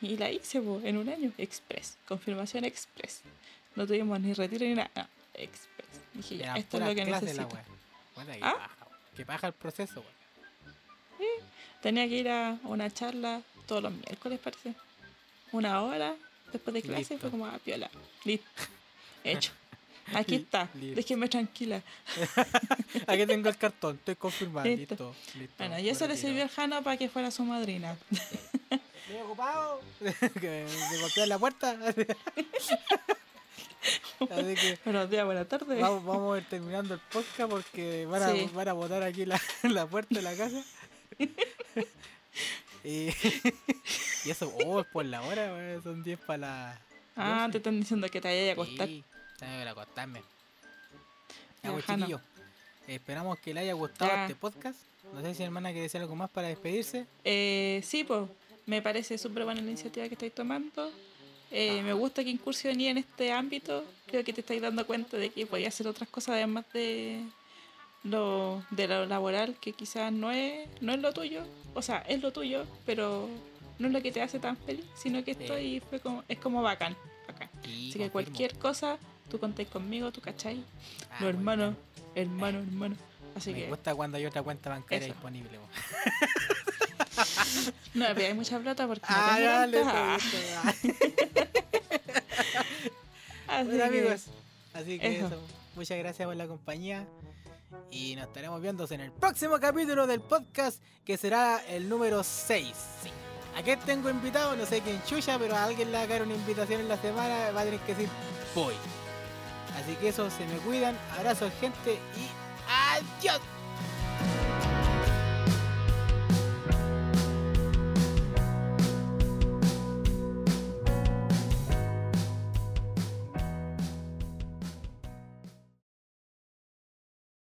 Y la hice po, en un año, express. Confirmación express. No tuvimos ni retiro ni nada. No, express. Dije, ya, esto es lo que necesito. Puta, que ¿Ah? weón. Que paja el proceso, weón. Tenía que ir a una charla todos los miércoles, parece. Una hora después de clase. Listo. Fue como, ah, piola. Listo. Hecho. Aquí está. Listo. Déjenme tranquila. (laughs) Aquí tengo el cartón, estoy confirmado. Listo. Bueno, y eso me le sirvió al Jano para que fuera su madrina. (laughs) Estoy ocupado. (laughs) que me golpean la puerta. Así que Buenos días, buenas tardes. vamos, vamos a ir terminando el podcast porque van a, Sí. van a botar aquí la, la puerta de la casa. Y, (laughs) y eso, oh, es por la hora, weón, son 10 para la. Ah, 12. te están diciendo que te vayas a acostar. Sí, tengo que acostarme. Ya, pues, esperamos que le haya gustado Ya. este podcast. No sé si hermana quiere decir algo más para despedirse. Eh, sí, pues, me parece súper buena la iniciativa que estáis tomando. Eh, me gusta que incursioní en este ámbito. Creo que te estáis dando cuenta de que podía hacer otras cosas además de lo, de lo laboral, que quizás no es, no es lo tuyo. O sea, es lo tuyo, pero no es lo que te hace tan feliz, sino que Sí. estoy fue como, es como bacán. bacán. Sí, Así que confirmo. cualquier cosa, tú contáis conmigo, tú cachai. Ah, Los muy hermanos, bien. hermano, hermano. Así Me que gusta cuando hay otra cuenta bancaria Eso. disponible. (laughs) no me pidáis mucha plata porque no Ah, dale, tanta. listo, ya. Así Bueno, que- amigos, así que eso. eso. Muchas gracias por la compañía. Y nos estaremos viendo en el próximo capítulo del podcast, que será el número 6. Sí. Aquí tengo invitado, no sé quién chucha, pero a alguien le va a caer una invitación en la semana, va a tener que decir voy. Así que eso, se me cuidan. Abrazos, gente, y adiós.